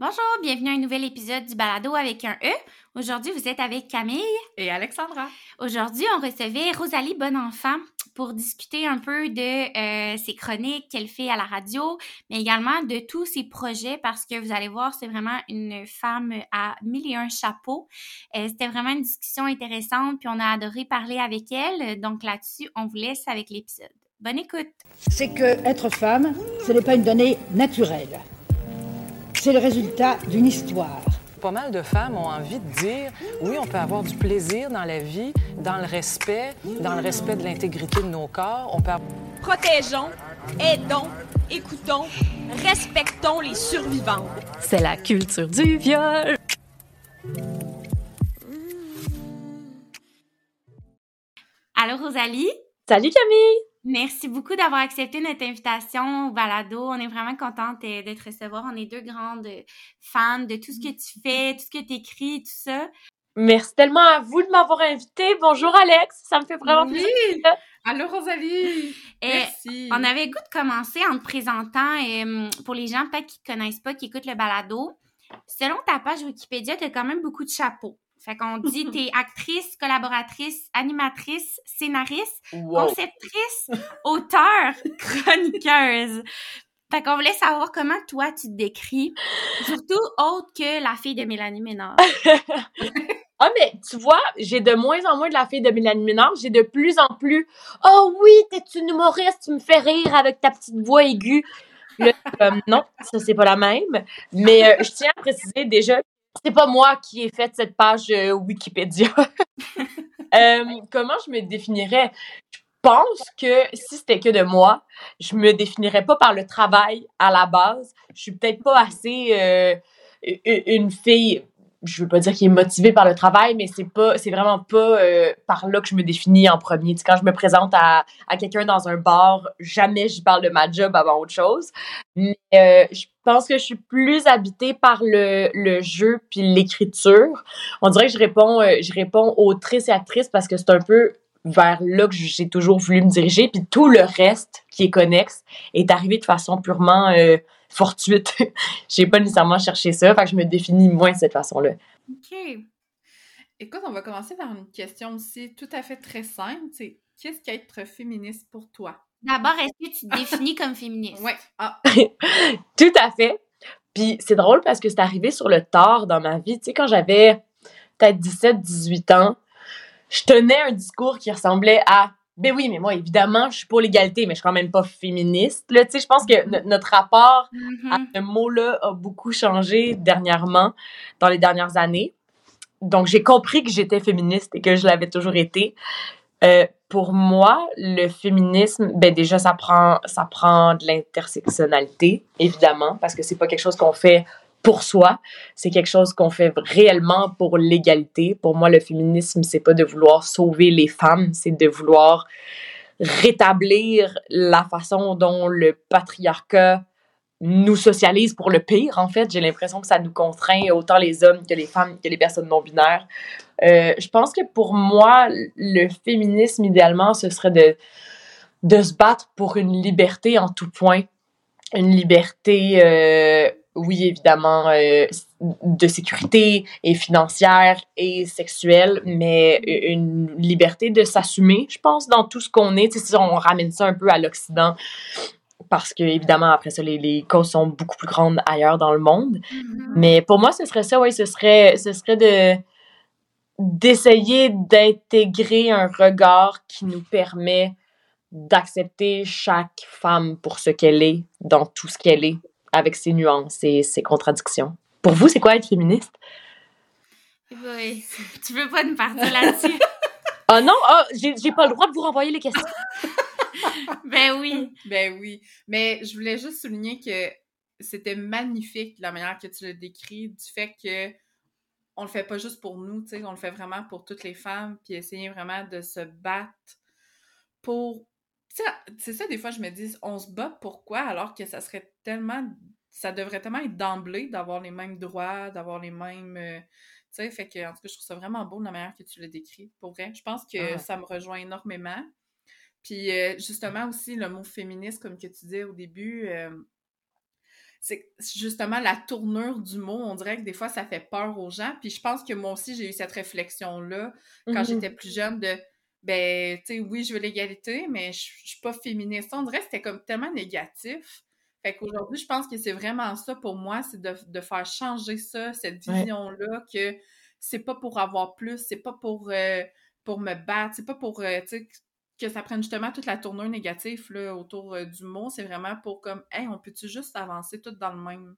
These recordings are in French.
Bonjour, bienvenue à un nouvel épisode du Balado avec un E. Aujourd'hui, vous êtes avec Camille et Alexandra. Aujourd'hui, on recevait Rosalie Bonenfant pour discuter un peu de euh, ses chroniques qu'elle fait à la radio, mais également de tous ses projets parce que vous allez voir, c'est vraiment une femme à mille et un chapeaux. Euh, C'était vraiment une discussion intéressante, puis on a adoré parler avec elle. Donc là-dessus, on vous laisse avec l'épisode. Bonne écoute. C'est que être femme, ce n'est pas une donnée naturelle c'est le résultat d'une histoire. Pas mal de femmes ont envie de dire oui, on peut avoir du plaisir dans la vie, dans le respect, dans le respect de l'intégrité de nos corps. On peut Protégeons, aidons, écoutons, respectons les survivants. C'est la culture du viol. Allô Rosalie? Salut Camille! Merci beaucoup d'avoir accepté notre invitation au balado. On est vraiment contente euh, de te recevoir. On est deux grandes fans de tout ce que tu fais, tout ce que tu écris, tout ça. Merci tellement à vous de m'avoir invité. Bonjour Alex, ça me fait vraiment oui. plaisir. Allô Rosalie. Merci. On avait goût de commencer en te présentant euh, pour les gens peut-être qui ne connaissent pas, qui écoutent le balado. Selon ta page Wikipédia, tu as quand même beaucoup de chapeaux. Fait qu'on dit t'es actrice, collaboratrice, animatrice, scénariste, conceptrice, auteur, chroniqueuse. Fait qu'on voulait savoir comment toi tu te décris, surtout autre que la fille de Mélanie Ménard. ah mais tu vois, j'ai de moins en moins de la fille de Mélanie Ménard, j'ai de plus en plus "Oh oui, t'es une humoriste, tu me fais rire avec ta petite voix aiguë." Euh, non, ça c'est pas la même, mais euh, je tiens à préciser déjà c'est pas moi qui ai fait cette page euh, Wikipédia. Euh, comment je me définirais? Je pense que si c'était que de moi, je me définirais pas par le travail à la base. Je suis peut-être pas assez euh, une fille je veux pas dire qu'il est motivé par le travail, mais c'est pas, c'est vraiment pas euh, par là que je me définis en premier. quand je me présente à, à quelqu'un dans un bar, jamais je parle de ma job avant autre chose. Mais euh, je pense que je suis plus habitée par le, le jeu puis l'écriture. On dirait que je réponds, euh, je réponds et actrice parce que c'est un peu vers là que j'ai toujours voulu me diriger. Puis tout le reste qui est connexe est arrivé de façon purement fortuite. j'ai pas nécessairement cherché ça, fait que je me définis moins de cette façon-là. OK. Écoute, on va commencer par une question aussi tout à fait très simple. C'est qu'est-ce qu'être féministe pour toi? D'abord, est-ce que tu te définis comme féministe? Oui. Ah. tout à fait. Puis c'est drôle parce que c'est arrivé sur le tard dans ma vie. Tu sais, quand j'avais peut-être 17, 18 ans, je tenais un discours qui ressemblait à ben oui, mais moi, évidemment, je suis pour l'égalité, mais je suis quand même pas féministe. Là, tu sais, je pense que notre rapport à mm-hmm. ce mot-là a beaucoup changé dernièrement, dans les dernières années. Donc, j'ai compris que j'étais féministe et que je l'avais toujours été. Euh, pour moi, le féminisme, ben déjà, ça prend, ça prend de l'intersectionnalité, évidemment, parce que c'est pas quelque chose qu'on fait pour soi. C'est quelque chose qu'on fait réellement pour l'égalité. Pour moi, le féminisme, c'est pas de vouloir sauver les femmes, c'est de vouloir rétablir la façon dont le patriarcat nous socialise pour le pire, en fait. J'ai l'impression que ça nous contraint autant les hommes que les femmes, que les personnes non binaires. Euh, je pense que pour moi, le féminisme, idéalement, ce serait de, de se battre pour une liberté en tout point. Une liberté euh, oui, évidemment, euh, de sécurité et financière et sexuelle, mais une liberté de s'assumer, je pense, dans tout ce qu'on est. si on ramène ça un peu à l'Occident, parce que, évidemment, après ça, les, les, causes sont beaucoup plus grandes ailleurs dans le monde. Mm-hmm. Mais pour moi, ce serait ça, oui, ce serait, ce serait de d'essayer d'intégrer un regard qui nous permet d'accepter chaque femme pour ce qu'elle est, dans tout ce qu'elle est, avec ses nuances et ses contradictions. Pour vous, c'est quoi être féministe? Oui, tu veux pas nous partir là-dessus? Ah non, oh, j'ai pas le droit de vous renvoyer les questions. ben oui. Ben oui. Mais je voulais juste souligner que c'était magnifique la manière que tu le décris, du fait que on le fait pas juste pour nous, tu sais, on le fait vraiment pour toutes les femmes, puis essayer vraiment de se battre pour c'est ça, des fois, je me dis, on se bat pourquoi alors que ça serait tellement. Ça devrait tellement être d'emblée d'avoir les mêmes droits, d'avoir les mêmes. Euh, tu sais, fait que, en tout cas, je trouve ça vraiment beau de la manière que tu le décris. Pour vrai, je pense que ah. ça me rejoint énormément. Puis, euh, justement, aussi, le mot féministe, comme que tu disais au début, euh, c'est justement la tournure du mot, on dirait que des fois, ça fait peur aux gens. Puis je pense que moi aussi, j'ai eu cette réflexion-là quand Mhm. j'étais plus jeune de, ben, tu sais, oui, je veux l'égalité, mais je je suis pas féministe. On dirait que c'était comme tellement négatif. Fait qu'aujourd'hui, je pense que c'est vraiment ça pour moi, c'est de, de faire changer ça, cette vision-là, que c'est pas pour avoir plus, c'est pas pour, euh, pour me battre, c'est pas pour, euh, que ça prenne justement toute la tournure négative là, autour euh, du mot. C'est vraiment pour comme, hey, on peut-tu juste avancer tout dans le même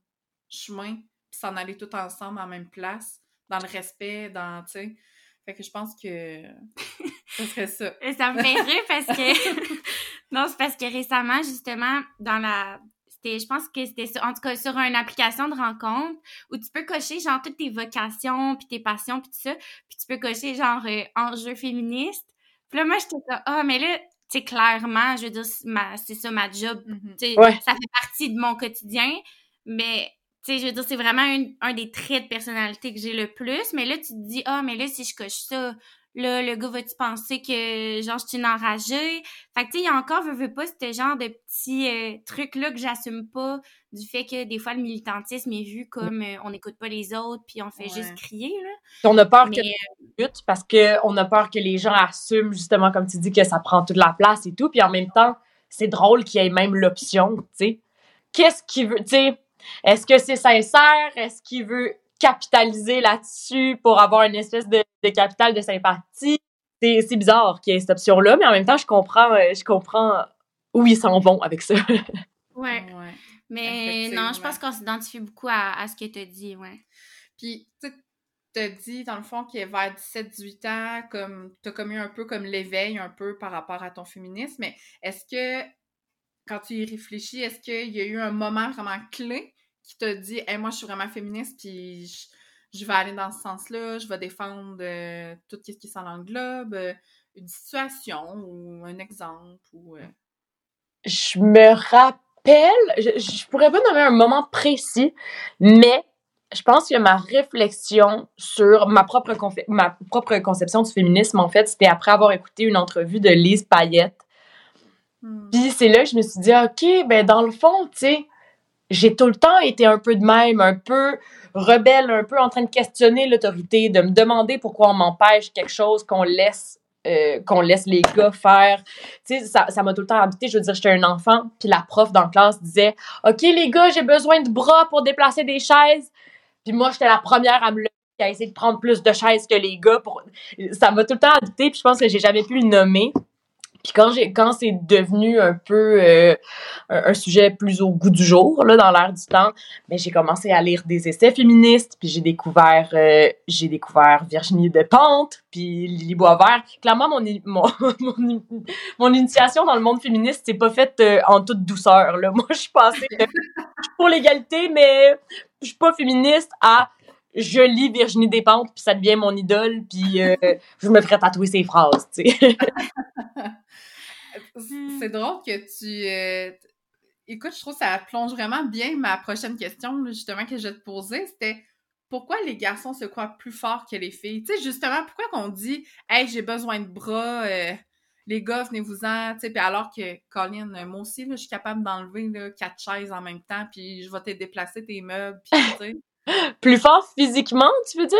chemin, puis s'en aller tout ensemble en même place, dans le respect, dans, tu sais? Fait que je pense que ce serait ça. Ça me fait rire parce que. non, c'est parce que récemment, justement, dans la. C'était, je pense que c'était en tout cas sur une application de rencontre où tu peux cocher genre toutes tes vocations puis tes passions puis tout ça puis tu peux cocher genre euh, enjeux féministes puis là moi j'étais comme ah mais là tu sais clairement je veux dire c'est ça ma job Mhm. sais, Ouais. ça fait partie de mon quotidien, mais tu sais, je veux dire, c'est vraiment un, un des traits de personnalité que j'ai le plus. Mais là, tu te dis, ah, mais là, si je coche ça, là, le gars va-tu penser que, genre, je suis une enragée? Fait que, tu sais, il y a encore, veux, veux pas, ce genre de petits euh, trucs-là que j'assume pas, du fait que des fois, le militantisme est vu comme euh, on n'écoute pas les autres, puis on fait Ouais. juste crier, là. On a peur Mais, que lutte parce qu'on a peur que les gens assument justement, comme tu dis, que ça prend toute la place et tout. Puis en même temps, c'est drôle qu'il y ait même l'option, tu sais. Qu'est-ce qu'il veut, tu sais, est-ce que c'est sincère? Est-ce qu'il veut capitaliser là-dessus pour avoir une espèce de, de capital de sympathie? C'est c'est bizarre qu'il y ait cette option-là, mais en même temps, je comprends, euh, je comprends où ils s'en vont avec ça. ouais. Ouais. Mais non, je pense qu'on s'identifie beaucoup à, à ce que tu as dit, ouais. Puis, tu sais, t'as dit, dans le fond, que vers 17-18 ans, comme, t'as comme eu un peu comme l'éveil un peu par rapport à ton féminisme, mais est-ce que, quand tu y réfléchis, est-ce qu'il y a eu un moment vraiment clé qui t'a dit, hey, moi, je suis vraiment féministe, puis je, je vais aller dans ce sens-là, je vais défendre euh, tout ce qui s'en englobe, euh, une situation ou un exemple ou... euh, je me rappelle, je, je pourrais pas nommer un moment précis, mais je pense que ma réflexion sur ma propre, ma propre conception du féminisme, en fait, c'était après avoir écouté une entrevue de Lise Payette. hmm. Puis c'est là que je me suis dit, OK, ben dans le fond, tu sais, j'ai tout le temps été un peu de même, un peu rebelle, un peu en train de questionner l'autorité, de me demander pourquoi on m'empêche quelque chose qu'on laisse euh, qu'on laisse les gars faire. Tu sais, ça ça m'a tout le temps habité. Je veux dire, j'étais un enfant, puis la prof dans la classe disait OK, les gars, j'ai besoin de bras pour déplacer des chaises. Puis moi, j'étais la première à me lever à essayer de prendre plus de chaises que les gars. Ça m'a tout le temps habité, puis je pense que j'ai jamais pu le nommer. Puis quand j'ai quand c'est devenu un peu euh, un, sujet plus au goût du jour là dans l'air du temps, mais j'ai commencé à lire des essais féministes, puis j'ai découvert euh, j'ai découvert Virginie Despentes, puis Lily Boisvert. Clairement mon mon, mon, mon initiation dans le monde féministe c'est pas faite euh, en toute douceur là. Moi je suis passée pour l'égalité mais je suis pas féministe à je lis Virginie Despentes puis ça devient mon idole puis euh, je me ferais tatouer ses phrases, tu sais. C'est drôle que tu. euh, Écoute, je trouve que ça plonge vraiment bien ma prochaine question, justement, que je vais te poser. C'était pourquoi les garçons se croient plus forts que les filles? Tu sais, justement, pourquoi qu'on dit, hey, j'ai besoin de bras, euh, les gars, venez-vous-en, tu sais, puis alors que, Colin, moi aussi, là, je suis capable d'enlever là, quatre chaises en même temps, puis je vais te déplacer tes meubles, puis tu sais. Plus fort physiquement, tu veux dire?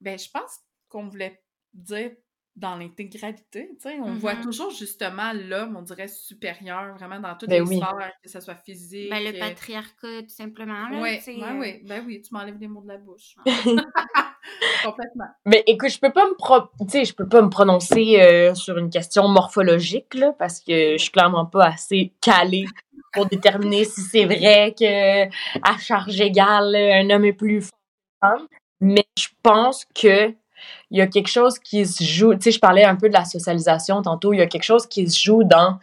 Ben, je pense qu'on voulait dire dans l'intégralité, tu sais, on voit toujours justement l'homme, on dirait supérieur, vraiment dans toutes Ben les oui. sphères, que ce soit physique. Ben, le euh, patriarcat, tout simplement, là, sais, ouais, euh, ben oui, tu m'enlèves les mots de la bouche. Complètement. Mais écoute, je peux pas me pro- tu sais, je peux pas me prononcer euh, sur une question morphologique là parce que je suis clairement pas assez calée pour déterminer si c'est vrai que à charge égale un homme est plus fort. Mais je pense que il y a quelque chose qui se joue, tu sais, je parlais un peu de la socialisation tantôt, il y a quelque chose qui se joue dans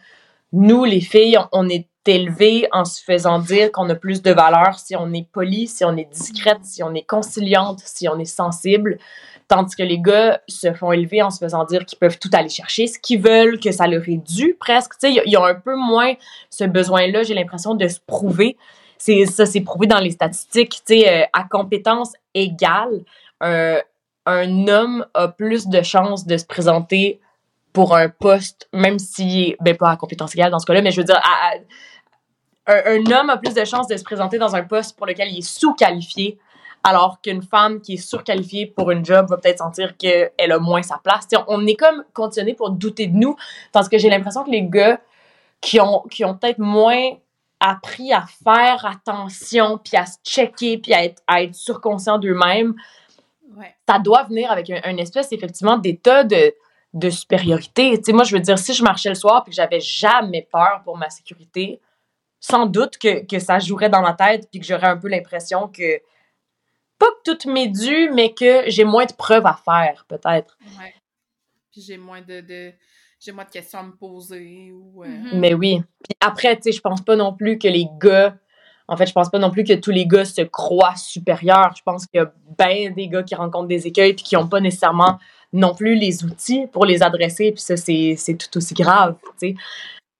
nous les filles, on est élevées en se faisant dire qu'on a plus de valeur si on est poli, si on est discrète, si on est conciliante, si on est sensible. Tandis que les gars se font élever en se faisant dire qu'ils peuvent tout aller chercher, ce qu'ils veulent, que ça leur est dû presque. Tu sais, il y a- il y, a un peu moins ce besoin-là, j'ai l'impression, de se prouver. Ça, c'est prouvé dans les statistiques. Tu euh, à compétence égale, un, un homme a plus de chances de se présenter pour un poste, même si, ben pas à compétence égale dans ce cas-là, mais je veux dire, à- un, un homme a plus de chances de se présenter dans un poste pour lequel il est sous-qualifié, alors qu'une femme qui est surqualifiée pour une job va peut-être sentir qu'elle a moins sa place. T'sais, on est comme conditionné pour douter de nous, parce que j'ai l'impression que les gars qui ont, qui ont peut-être moins appris à faire attention, puis à se checker, puis à être, à être surconscient d'eux-mêmes, Ouais. ça doit venir avec un, un espèce, effectivement, d'état de, de supériorité. Tu sais, moi, je veux dire, si je marchais le soir puis que j'avais jamais peur pour ma sécurité, sans doute que, que ça jouerait dans ma tête puis que j'aurais un peu l'impression que, pas que tout m'est dû, mais que j'ai moins de preuves à faire, peut-être. Ouais. Puis j'ai moins de, de- j'ai moins de questions à me poser ou euh, Mhm. Mais oui. Puis après, tu sais, je pense pas non plus que les gars. En fait, je pense pas non plus que tous les gars se croient supérieurs. Je pense qu'il y a bien des gars qui rencontrent des écueils puis qui ont pas nécessairement non plus les outils pour les adresser. Puis ça, c'est c'est tout aussi grave, tu sais.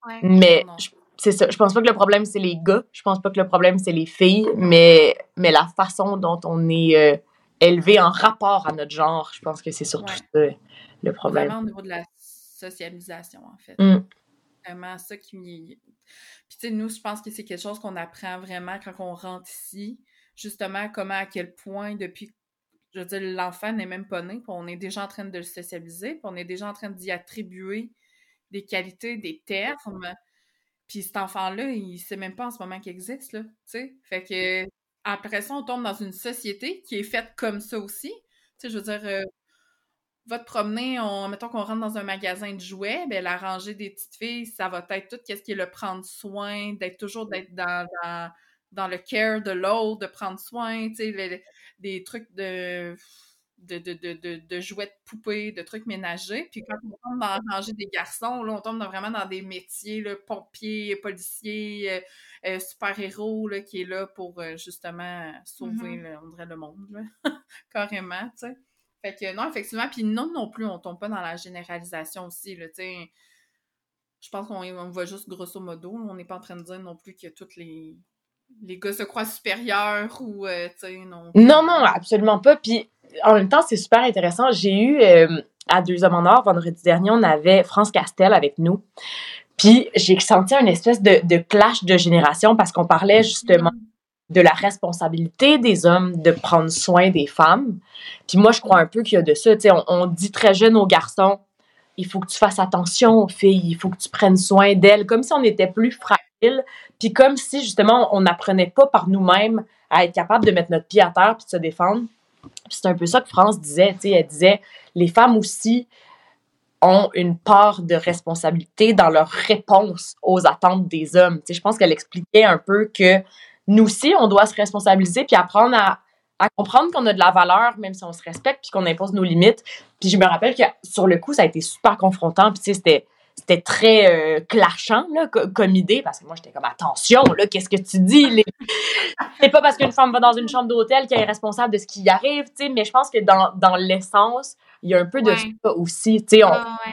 Ouais. Mais Non. je- c'est ça. Je pense pas que le problème, c'est les gars. Je pense pas que le problème, c'est les filles. Mais, mais la façon dont on est euh, élevé en rapport à notre genre, je pense que c'est surtout Ouais. ça le problème. vraiment au niveau de la socialisation, en fait. Mm. Vraiment ça qui. Puis tu sais, nous, je pense que c'est quelque chose qu'on apprend vraiment quand on rentre ici. Justement, comment, à quel point, depuis, je veux dire, l'enfant n'est même pas né, puis on est déjà en train de le socialiser, puis on est déjà en train d'y attribuer des qualités, des termes. Puis cet enfant-là, il sait même pas en ce moment qu'il existe, là, tu sais. Fait que, après ça, on tombe dans une société qui est faite comme ça aussi. Tu sais, je veux dire, euh, va te promener, on, mettons qu'on rentre dans un magasin de jouets, ben la rangée des petites filles, ça va être tout qu'est-ce qui est le prendre soin, d'être toujours d'être dans, dans, le care de l'autre, de prendre soin, tu sais, des trucs de de, de, de, de, jouets de poupées, de trucs ménagers. Puis quand on tombe dans la rangée des garçons, là, on tombe dans- vraiment dans des métiers, là, pompiers, policiers, euh, euh, super-héros, là, qui est là pour euh, justement sauver, Mhm. là, on dirait, le monde, là. carrément, tu sais. Fait que non, effectivement, puis non non plus, on tombe pas dans la généralisation aussi, là, tu sais. Je pense qu'on on va juste grosso modo, on n'est pas en train de dire non plus que tous les, les gars se croient supérieurs ou, euh, tu sais, non. Non, non, absolument pas. Puis en même temps, c'est super intéressant. J'ai eu euh, à Deux Hommes en Or, vendredi dernier, on avait France Castel avec nous. Puis j'ai senti une espèce de, clash de génération parce qu'on parlait justement de la responsabilité des hommes de prendre soin des femmes. Puis moi, je crois un peu qu'il y a de ça. On, on dit très jeune aux garçons, il faut que tu fasses attention aux filles, il faut que tu prennes soin d'elles, comme si on était plus fragile, puis comme si justement on n'apprenait pas par nous-mêmes à être capable de mettre notre pied à terre puis de se défendre. C'est un peu ça que France disait, tu sais, elle disait les femmes aussi ont une part de responsabilité dans leur réponse aux attentes des hommes. Tu sais, je pense qu'elle expliquait un peu que nous aussi, on doit se responsabiliser puis apprendre à, à comprendre qu'on a de la valeur, même si on se respecte puis qu'on impose nos limites. Puis je me rappelle que sur le coup, ça a été super confrontant. Puis tu sais, c'était c'était très euh, clashant là, co- comme idée parce que moi j'étais comme attention là qu'est-ce que tu dis les... c'est pas parce qu'une femme va dans une chambre d'hôtel qu'elle est responsable de ce qui y arrive tu sais mais je pense que dans, dans l'essence il y a un peu de ça aussi tu sais on, Ah, ouais.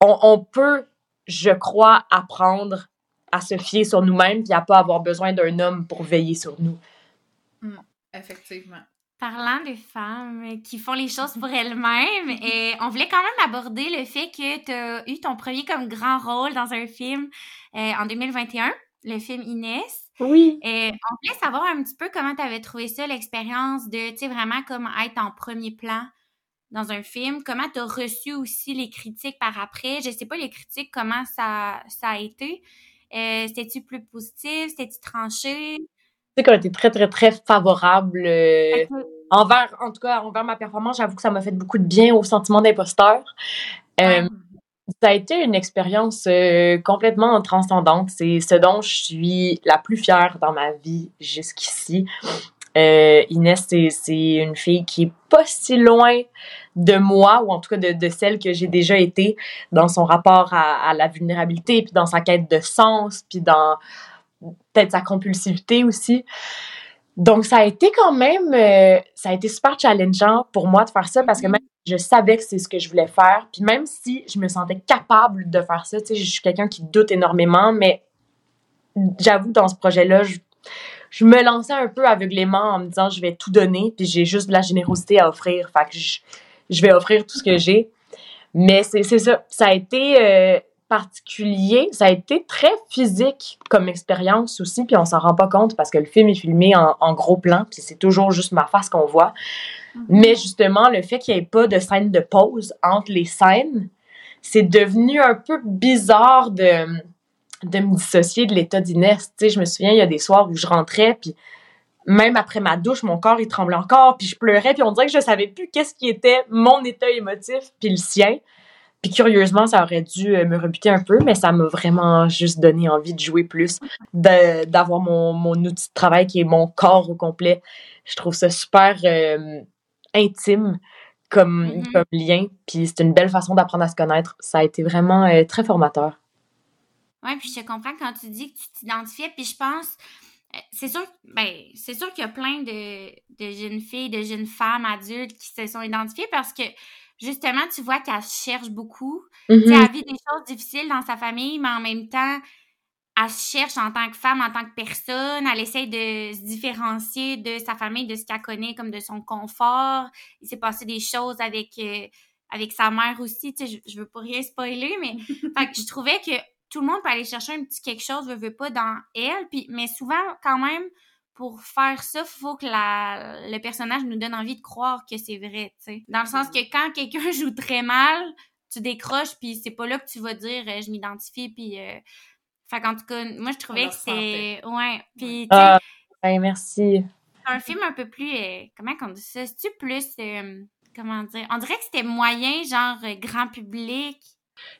on, on peut, je crois, apprendre à se fier sur nous-mêmes puis à pas avoir besoin d'un homme pour veiller sur nous. Effectivement. Parlant de femmes qui font les choses pour elles-mêmes, et on voulait quand même aborder le fait que tu as eu ton premier comme grand rôle dans un film euh, en 2021, le film Inès. Oui. Et on voulait savoir un petit peu comment tu avais trouvé ça, l'expérience de, tu sais, vraiment comme être en premier plan dans un film. Comment tu as reçu aussi les critiques par après? Je sais pas les critiques, comment ça, ça a été? Euh, C'était-tu plus positif? C'était-tu tranché? Tu sais qu'on était très, très, très favorable euh. Envers, en tout cas, envers ma performance. J'avoue que ça m'a fait beaucoup de bien au sentiment d'imposteur. Euh, ça a été une expérience euh, complètement transcendante. C'est ce dont je suis la plus fière dans ma vie jusqu'ici. Euh, Inès, c'est- c'est une fille qui est pas si loin de moi, ou en tout cas de, de celle que j'ai déjà été dans son rapport à, à la vulnérabilité, puis dans sa quête de sens, puis dans peut-être sa compulsivité aussi. Donc, ça a été quand même, euh, ça a été super challengeant pour moi de faire ça parce que même je savais que c'est ce que je voulais faire. Puis même si je me sentais capable de faire ça, tu sais, je suis quelqu'un qui doute énormément, mais j'avoue que dans ce projet-là, je, je me lançais un peu aveuglément en me disant je vais tout donner, puis j'ai juste de la générosité à offrir. Fait que je, je vais offrir tout ce que j'ai. Mais c'est c'est ça. Ça a été euh, particulier. Ça a été très physique comme expérience aussi, puis on s'en rend pas compte parce que le film est filmé en, en gros plan, puis c'est toujours juste ma face qu'on voit. Mhm. Mais justement, le fait qu'il n'y ait pas de scène de pause entre les scènes, c'est devenu un peu bizarre de, de me dissocier de l'état d'Inès. Tu sais, je me souviens, il y a des soirs où je rentrais, puis même après ma douche, mon corps, il tremblait encore, puis je pleurais, puis on dirait que je savais plus qu'est-ce qui était mon état émotif, puis le sien. Puis curieusement, ça aurait dû euh, me rebuter un peu, mais ça m'a vraiment juste donné envie de jouer plus, d'avoir mon, mon outil de travail qui est mon corps au complet. Je trouve ça super euh, intime comme, Mhm. comme lien, puis c'est une belle façon d'apprendre à se connaître. Ça a été vraiment euh, très formateur. Ouais, puis je comprends quand tu dis que tu t'identifiais, puis je pense, c'est sûr, ben, c'est sûr qu'il y a plein de, de jeunes filles, de jeunes femmes adultes qui se sont identifiées parce que justement, tu vois qu'elles cherchent beaucoup. Tu sais, Mhm. elle vit des choses difficiles dans sa famille, mais en même temps, elle cherche en tant que femme, en tant que personne. Elle essaye de se différencier de sa famille, de ce qu'elle connaît, comme de son confort. Il s'est passé des choses avec, euh, avec sa mère aussi. Tu sais, je, je veux pas rien spoiler, mais fait que je trouvais que tout le monde peut aller chercher un petit quelque chose, veut, veut pas, dans elle. Puis, mais souvent, quand même, pour faire ça, faut que la, le personnage nous donne envie de croire que c'est vrai, tu sais. Dans le sens que quand quelqu'un joue très mal, tu décroches, puis c'est pas là que tu vas dire euh, je m'identifie, puis. Euh... Fait qu'en tout cas, moi, je trouvais le que c'est. Ouais. Puis, tu sais, Ah, ben, merci. c'est un film un peu plus. euh, comment qu'on dit ça? C'est-tu plus. euh, comment dire? On dirait que c'était moyen, genre euh, grand public.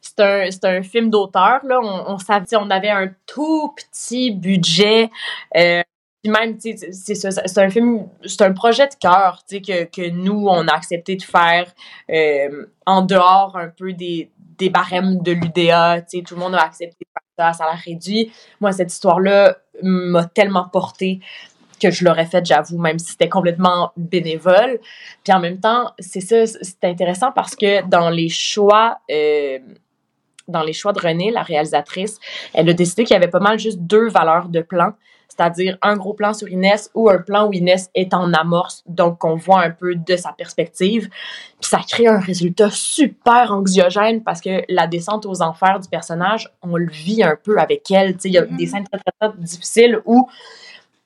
C'est un, c'est un film d'auteur, là. On, on savait, on avait un tout petit budget. Euh, puis même, c'est ça, c'est un film, c'est un projet de cœur, tu sais, que, que nous, on a accepté de faire euh, en dehors un peu des, des barèmes de l'UDA, tu sais, tout le monde a accepté de faire ça à salaire réduit. Moi, cette histoire-là m'a tellement portée que je l'aurais faite, j'avoue, même si c'était complètement bénévole. Puis en même temps, c'est ça, c'est intéressant parce que dans les choix, euh, dans les choix de Renée, la réalisatrice, elle a décidé qu'il y avait pas mal juste deux valeurs de plan, c'est-à-dire un gros plan sur Inès ou un plan où Inès est en amorce, donc qu'on voit un peu de sa perspective. Puis ça crée un résultat super anxiogène parce que la descente aux enfers du personnage, on le vit un peu avec elle. Il y a des scènes très, très, très difficiles où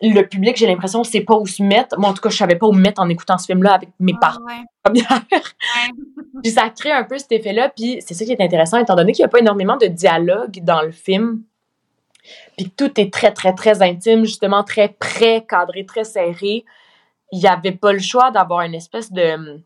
le public, j'ai l'impression, sait pas où se mettre. Moi, en tout cas, je savais pas où me mettre en écoutant ce film-là avec mes Ah, parents. Ouais. Puis ça crée un peu cet effet-là. Puis c'est ça qui est intéressant, étant donné qu'il n'y a pas énormément de dialogue dans le film. Puis que tout est très, très, très intime, justement, très près, cadré, très serré. Il n'y avait pas le choix d'avoir une espèce de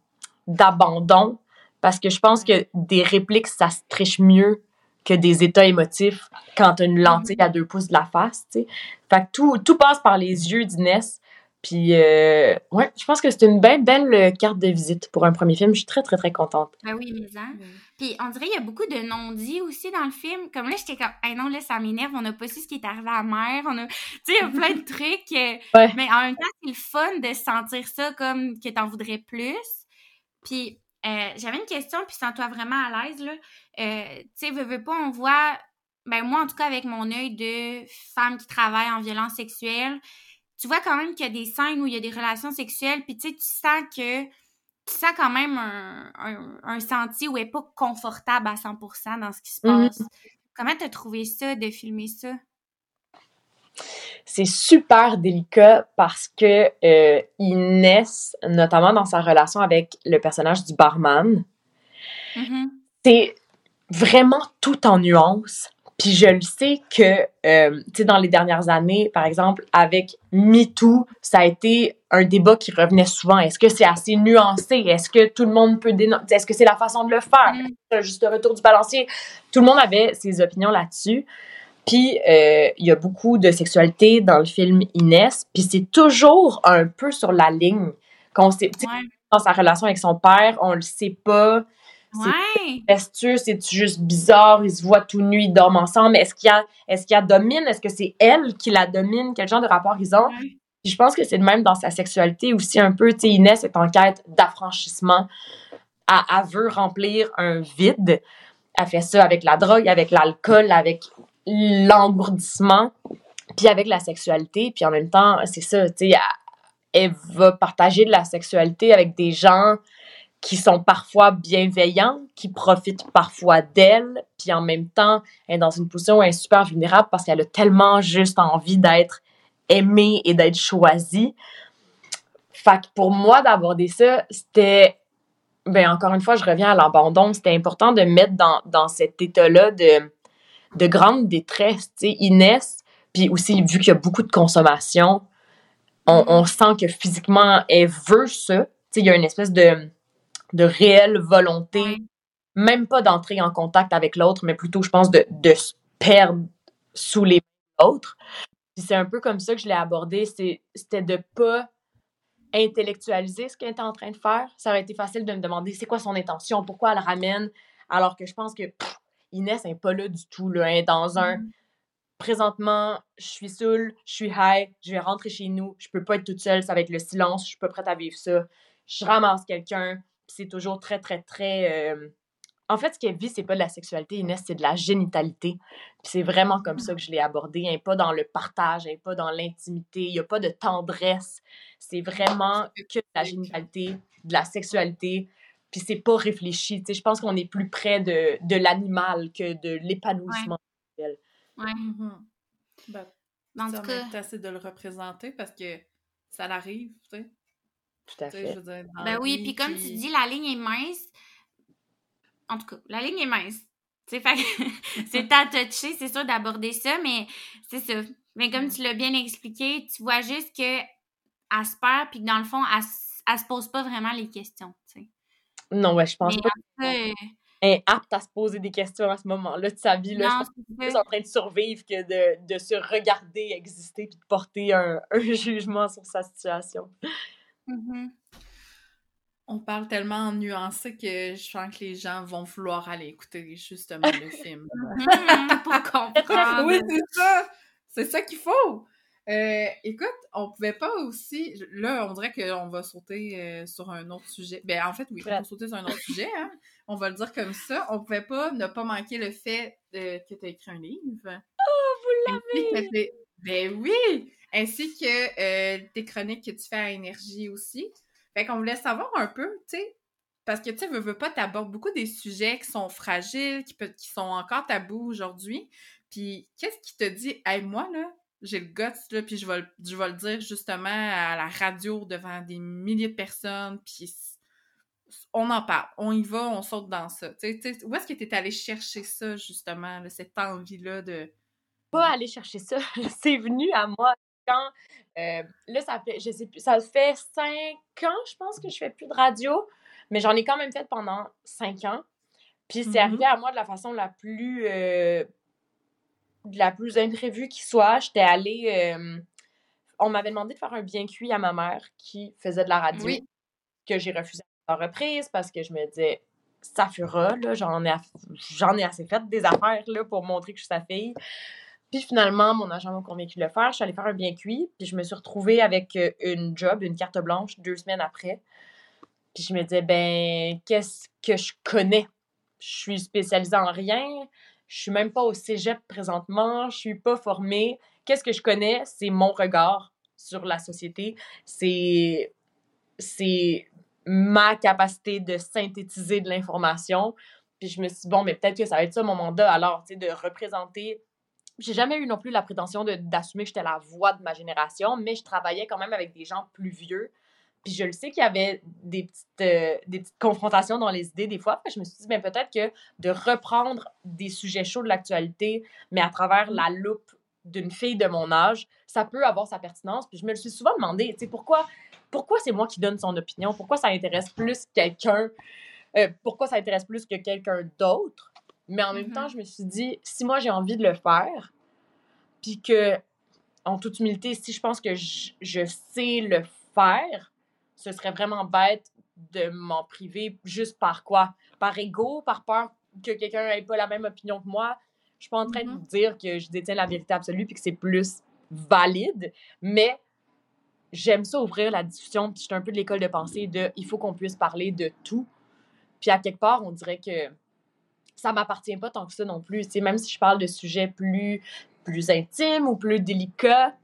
d'abandon. Parce que je pense que des répliques, ça se triche mieux que des états émotifs quand tu as une lentille à deux pouces de la face. Fait que tout, tout passe par les yeux d'Inès. Puis, euh, ouais, je pense que c'est une bien belle euh, carte de visite pour un premier film. Je suis très, très, très contente. Ben oui, mais hein. Puis on dirait qu'il y a beaucoup de non-dits aussi dans le film. Comme là, j'étais comme, ah non, là, ça m'énerve, on n'a pas su ce qui est arrivé à la mère. On a, tu sais, il y a plein de trucs. euh, Ouais. Mais en même temps, c'est le fun de sentir ça comme que t'en voudrais plus. Puis euh, j'avais une question, puis sens-toi vraiment à l'aise, là. Euh, tu sais, veux, veux pas, on voit, ben moi, en tout cas, avec mon œil de femme qui travaille en violence sexuelle, tu vois quand même qu'il y a des scènes où il y a des relations sexuelles, puis tu sais, tu sens que tu sens quand même un, un, un sentier où elle n'est pas confortable à 100% dans ce qui se Mhm. passe. Comment t'as trouvé ça, de filmer ça? C'est super délicat parce que euh, Inès, notamment dans sa relation avec le personnage du barman, Mhm. c'est vraiment tout en nuances. Puis je le sais que, euh, tu sais, dans les dernières années, par exemple, avec MeToo, ça a été un débat qui revenait souvent. Est-ce que c'est assez nuancé? Est-ce que tout le monde peut dénoncer? Est-ce que c'est la façon de le faire? Mm. Juste retour du balancier? Tout le monde avait ses opinions là-dessus. Puis, euh, il y a beaucoup de sexualité dans le film Inès. Puis c'est toujours un peu sur la ligne. Qu'on sait, Ouais. dans sa relation avec son père, on le sait pas. C'est Ouais. incestueux, c'est juste bizarre, ils se voient tout nus, ils dorment ensemble. Est-ce qu'il y a, est-ce qu'il y a domine? Est-ce que c'est elle qui la domine? Quel genre de rapport ils ont? Ouais. Puis je pense que c'est le même dans sa sexualité aussi un peu. Tu sais, Inès est en quête d'affranchissement. Elle, elle veut remplir un vide. Elle fait ça avec la drogue, avec l'alcool, avec l'engourdissement, puis avec la sexualité. Puis en même temps, c'est ça, tu sais, elle, elle va partager de la sexualité avec des gens qui sont parfois bienveillants, qui profitent parfois d'elle, puis en même temps, elle est dans une position où elle est super vulnérable parce qu'elle a tellement juste envie d'être aimée et d'être choisie. Fait que pour moi, d'aborder ça, c'était, ben encore une fois, je reviens à l'abandon, c'était important de mettre dans, dans cet état-là de, de grande détresse, tu sais, Inès, puis aussi, vu qu'il y a beaucoup de consommation, on, on sent que physiquement, elle veut ça, tu sais, il y a une espèce de de réelle volonté, même pas d'entrer en contact avec l'autre, mais plutôt, je pense, de, de se perdre sous les l'autre. Puis c'est un peu comme ça que je l'ai abordé, c'est- c'était de pas intellectualiser ce qu'elle était en train de faire. Ça aurait été facile de me demander c'est quoi son intention, pourquoi elle ramène, alors que je pense que pff, Inès n'est pas là du tout, là, elle est dans un présentement, je suis saoule, je suis high, je vais rentrer chez nous, je peux pas être toute seule, ça va être le silence, je suis pas prête à vivre ça. Je ramasse quelqu'un, c'est toujours très, très, très. euh, En fait, ce qu'elle vit, c'est pas de la sexualité, Inès, c'est de la génitalité. Puis c'est vraiment comme ça que je l'ai abordé. Elle n'est pas dans le partage, elle n'est pas dans l'intimité, il n'y a pas de tendresse. C'est vraiment que de la génitalité, de la sexualité. Puis c'est pas réfléchi. Tu sais, je pense qu'on est plus près de, de l'animal que de l'épanouissement. sexuel. Ouais. Mhm. Ben, En tout cas, assez de le représenter parce que ça l'arrive, tu sais. Tout à fait. veux dire, dans ben oui, puis comme tu dis, la ligne est mince. En tout cas, la ligne est mince. C'est à toucher, c'est sûr, d'aborder ça, mais c'est ça. Mais comme tu l'as bien expliqué, tu vois juste que elle se perd, puis que dans le fond, elle, elle se pose pas vraiment les questions, tu sais. Non, ouais, je pense Mais pas est apte à se poser des questions à ce moment-là de sa vie. Là. je pense qu'elle est c'est plus en train de survivre que de, de se regarder exister puis de porter un, un jugement sur sa situation. Mhm. On parle tellement nuancé que je sens que les gens vont vouloir aller écouter justement le film. Mhm, Pour comprendre. oui, c'est ça! C'est ça qu'il faut! Euh, écoute, on pouvait pas aussi. Là, on dirait qu'on va sauter euh, sur un autre sujet. Ben, en fait, oui, on va sauter sur un autre sujet, hein. On va le dire comme ça. On pouvait pas ne pas manquer le fait euh, que tu as écrit un livre. Oh, vous tes- Ben oui! Ainsi que euh, tes chroniques que tu fais à Énergie aussi. Fait qu'on voulait savoir un peu, tu sais, parce que tu sais, veux, veux pas, t'abordes beaucoup des sujets qui sont fragiles, qui, peut, qui sont encore tabous aujourd'hui. Puis qu'est-ce qui te dit, hey, moi, là, j'ai le guts, là, puis je vais, je vais le dire justement à la radio devant des milliers de personnes, puis on en parle, on y va, on saute dans ça. Tu sais, tu sais, où est-ce que tu es allé chercher ça, justement, cette envie-là de... pas aller chercher ça. c'est venu à moi quand. euh, là, ça fait, je sais plus, ça fait cinq ans, je pense que je fais plus de radio, mais j'en ai quand même fait pendant cinq ans. Puis c'est Mhm. arrivé à moi de la façon la plus. euh, de la plus imprévue qui soit. J'étais allée. euh, on m'avait demandé de faire un bien cuit à ma mère qui faisait de la radio. Oui. Que j'ai refusé à reprises parce que je me disais, ça fera, là, j'en ai, j'en ai assez fait des affaires là, pour montrer que je suis sa fille. Puis finalement, mon agent m'a convaincu de le faire. Je suis allée faire un bien cuit. Puis je me suis retrouvée avec euh, une job, une carte blanche, deux semaines après. Puis je me disais, ben, qu'est-ce que je connais? Je suis spécialisée en rien. Je suis même pas au cégep présentement. Je suis pas formée. Qu'est-ce que je connais? C'est mon regard sur la société. C'est, c'est ma capacité de synthétiser de l'information. Puis je me suis dit, bon, mais peut-être que ça va être ça mon mandat, alors, tu sais, de représenter. J'ai jamais eu non plus la prétention d'assumer que j'étais la voix de ma génération, mais je travaillais quand même avec des gens plus vieux. Puis je le sais qu'il y avait des petites, euh, des petites confrontations dans les idées des fois. Je me suis dit, ben, peut-être que de reprendre des sujets chauds de l'actualité, mais à travers la loupe d'une fille de mon âge, ça peut avoir sa pertinence. Puis je me le suis souvent demandé, tu sais, pourquoi, pourquoi c'est moi qui donne son opinion? Pourquoi ça intéresse plus quelqu'un? euh, pourquoi ça intéresse plus que quelqu'un d'autre? Mais en même Mhm. temps, je me suis dit, si moi j'ai envie de le faire, puis que, en toute humilité, si je pense que je, je sais le faire, ce serait vraiment bête de m'en priver juste par quoi? Par ego, par peur que quelqu'un n'ait pas la même opinion que moi? Je suis pas en train de vous dire que je détiens la vérité absolue puis que c'est plus valide, mais j'aime ça ouvrir la discussion. Puis je suis un peu de l'école de pensée de il faut qu'on puisse parler de tout. Puis à quelque part, on dirait que ça m'appartient pas tant que ça non plus. Tu sais, même si je parle de sujets plus, plus intimes ou plus délicats,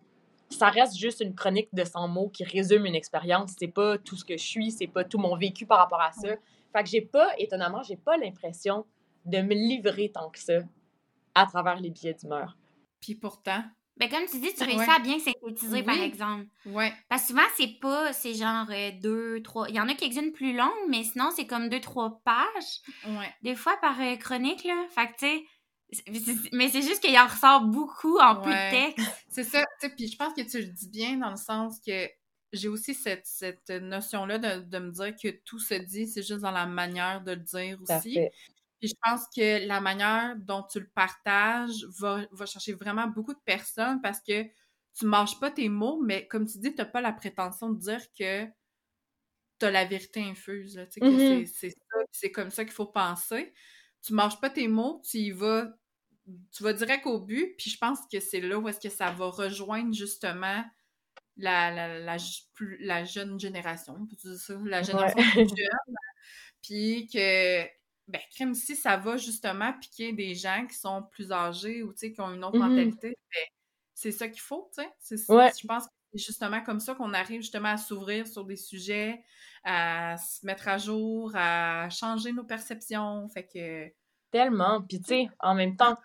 ça reste juste une chronique de 100 mots qui résume une expérience. C'est pas tout ce que je suis, c'est pas tout mon vécu par rapport à ça. Fait que j'ai pas, étonnamment, j'ai pas l'impression de me livrer tant que ça à travers les billets d'humeur. Puis pourtant, Ben, comme tu dis, tu Ouais. réussis à bien synthétiser, par exemple. ouais, Parce que souvent, c'est pas, c'est genre euh, deux, trois. Il y en a quelques-unes plus longues, mais sinon, c'est comme deux, trois pages, ouais. des fois par euh, chronique, là. Fait que, tu sais. Mais c'est juste qu'il en ressort beaucoup en peu de texte. C'est ça, tu sais, puis je pense que tu le dis bien dans le sens que j'ai aussi cette, cette notion-là de, de me dire que tout se dit, c'est juste dans la manière de le dire aussi. Puis je pense que la manière dont tu le partages va, va chercher vraiment beaucoup de personnes parce que tu marches pas tes mots, mais comme tu dis, t'as pas la prétention de dire que t'as la vérité infuse, là, tu sais, que Mhm. c'est- ça, c'est comme ça qu'il faut penser. Tu marches pas tes mots, tu y vas, tu vas direct au but, puis je pense que c'est là où est-ce que ça va rejoindre justement la, la, la, la jeune génération, on peut dire ça, la génération plus jeune, puis que, ben, crime, si ça va justement piquer des gens qui sont plus âgés ou, qui ont une autre Mhm. mentalité, ben, c'est ça qu'il faut, tu sais. Ouais. Je pense que c'est justement comme ça qu'on arrive justement à s'ouvrir sur des sujets, à se mettre à jour, à changer nos perceptions, fait que... Tellement. Puis, tu sais, en même temps,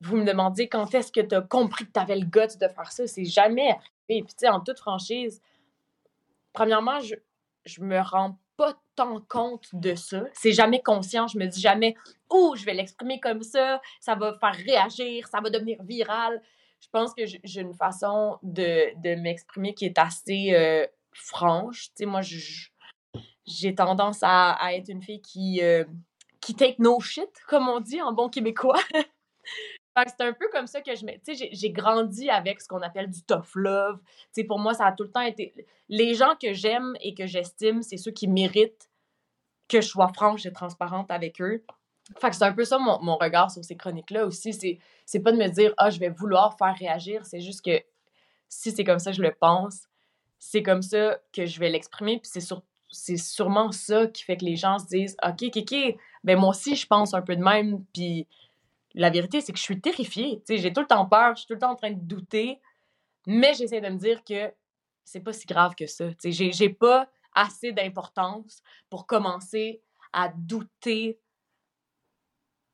vous me demandiez quand est-ce que tu as compris que tu avais le guts de faire ça? C'est jamais arrivé. Puis, tu sais, en toute franchise, premièrement, je, je me rends pas tant compte de ça. C'est jamais conscient. Je me dis jamais, oh, je vais l'exprimer comme ça, ça va faire réagir, ça va devenir viral. Je pense que j'ai une façon de, de m'exprimer qui est assez euh, franche. Tu sais, moi, j'ai tendance à, à être une fille qui, euh, qui take no shit, comme on dit en bon québécois. C'est un peu comme ça que je me... Tu sais, j'ai- grandi avec ce qu'on appelle du tough love. Tu sais, pour moi, ça a tout le temps été... Les gens que j'aime et que j'estime, c'est ceux qui méritent que je sois franche et transparente avec eux. Fait que c'est un peu ça mon, mon regard sur ces chroniques-là aussi. C'est, pas de me dire, ah, je vais vouloir faire réagir. C'est juste que si c'est comme ça que je le pense, c'est comme ça que je vais l'exprimer. Puis c'est, sur- sûrement ça qui fait que les gens se disent, OK, OK, ben moi aussi, je pense un peu de même. Puis la vérité, c'est que je suis terrifiée. J'ai tout le temps peur, je suis tout le temps en train de douter, mais j'essaie de me dire que c'est pas si grave que ça. J'ai, j'ai pas assez d'importance pour commencer à douter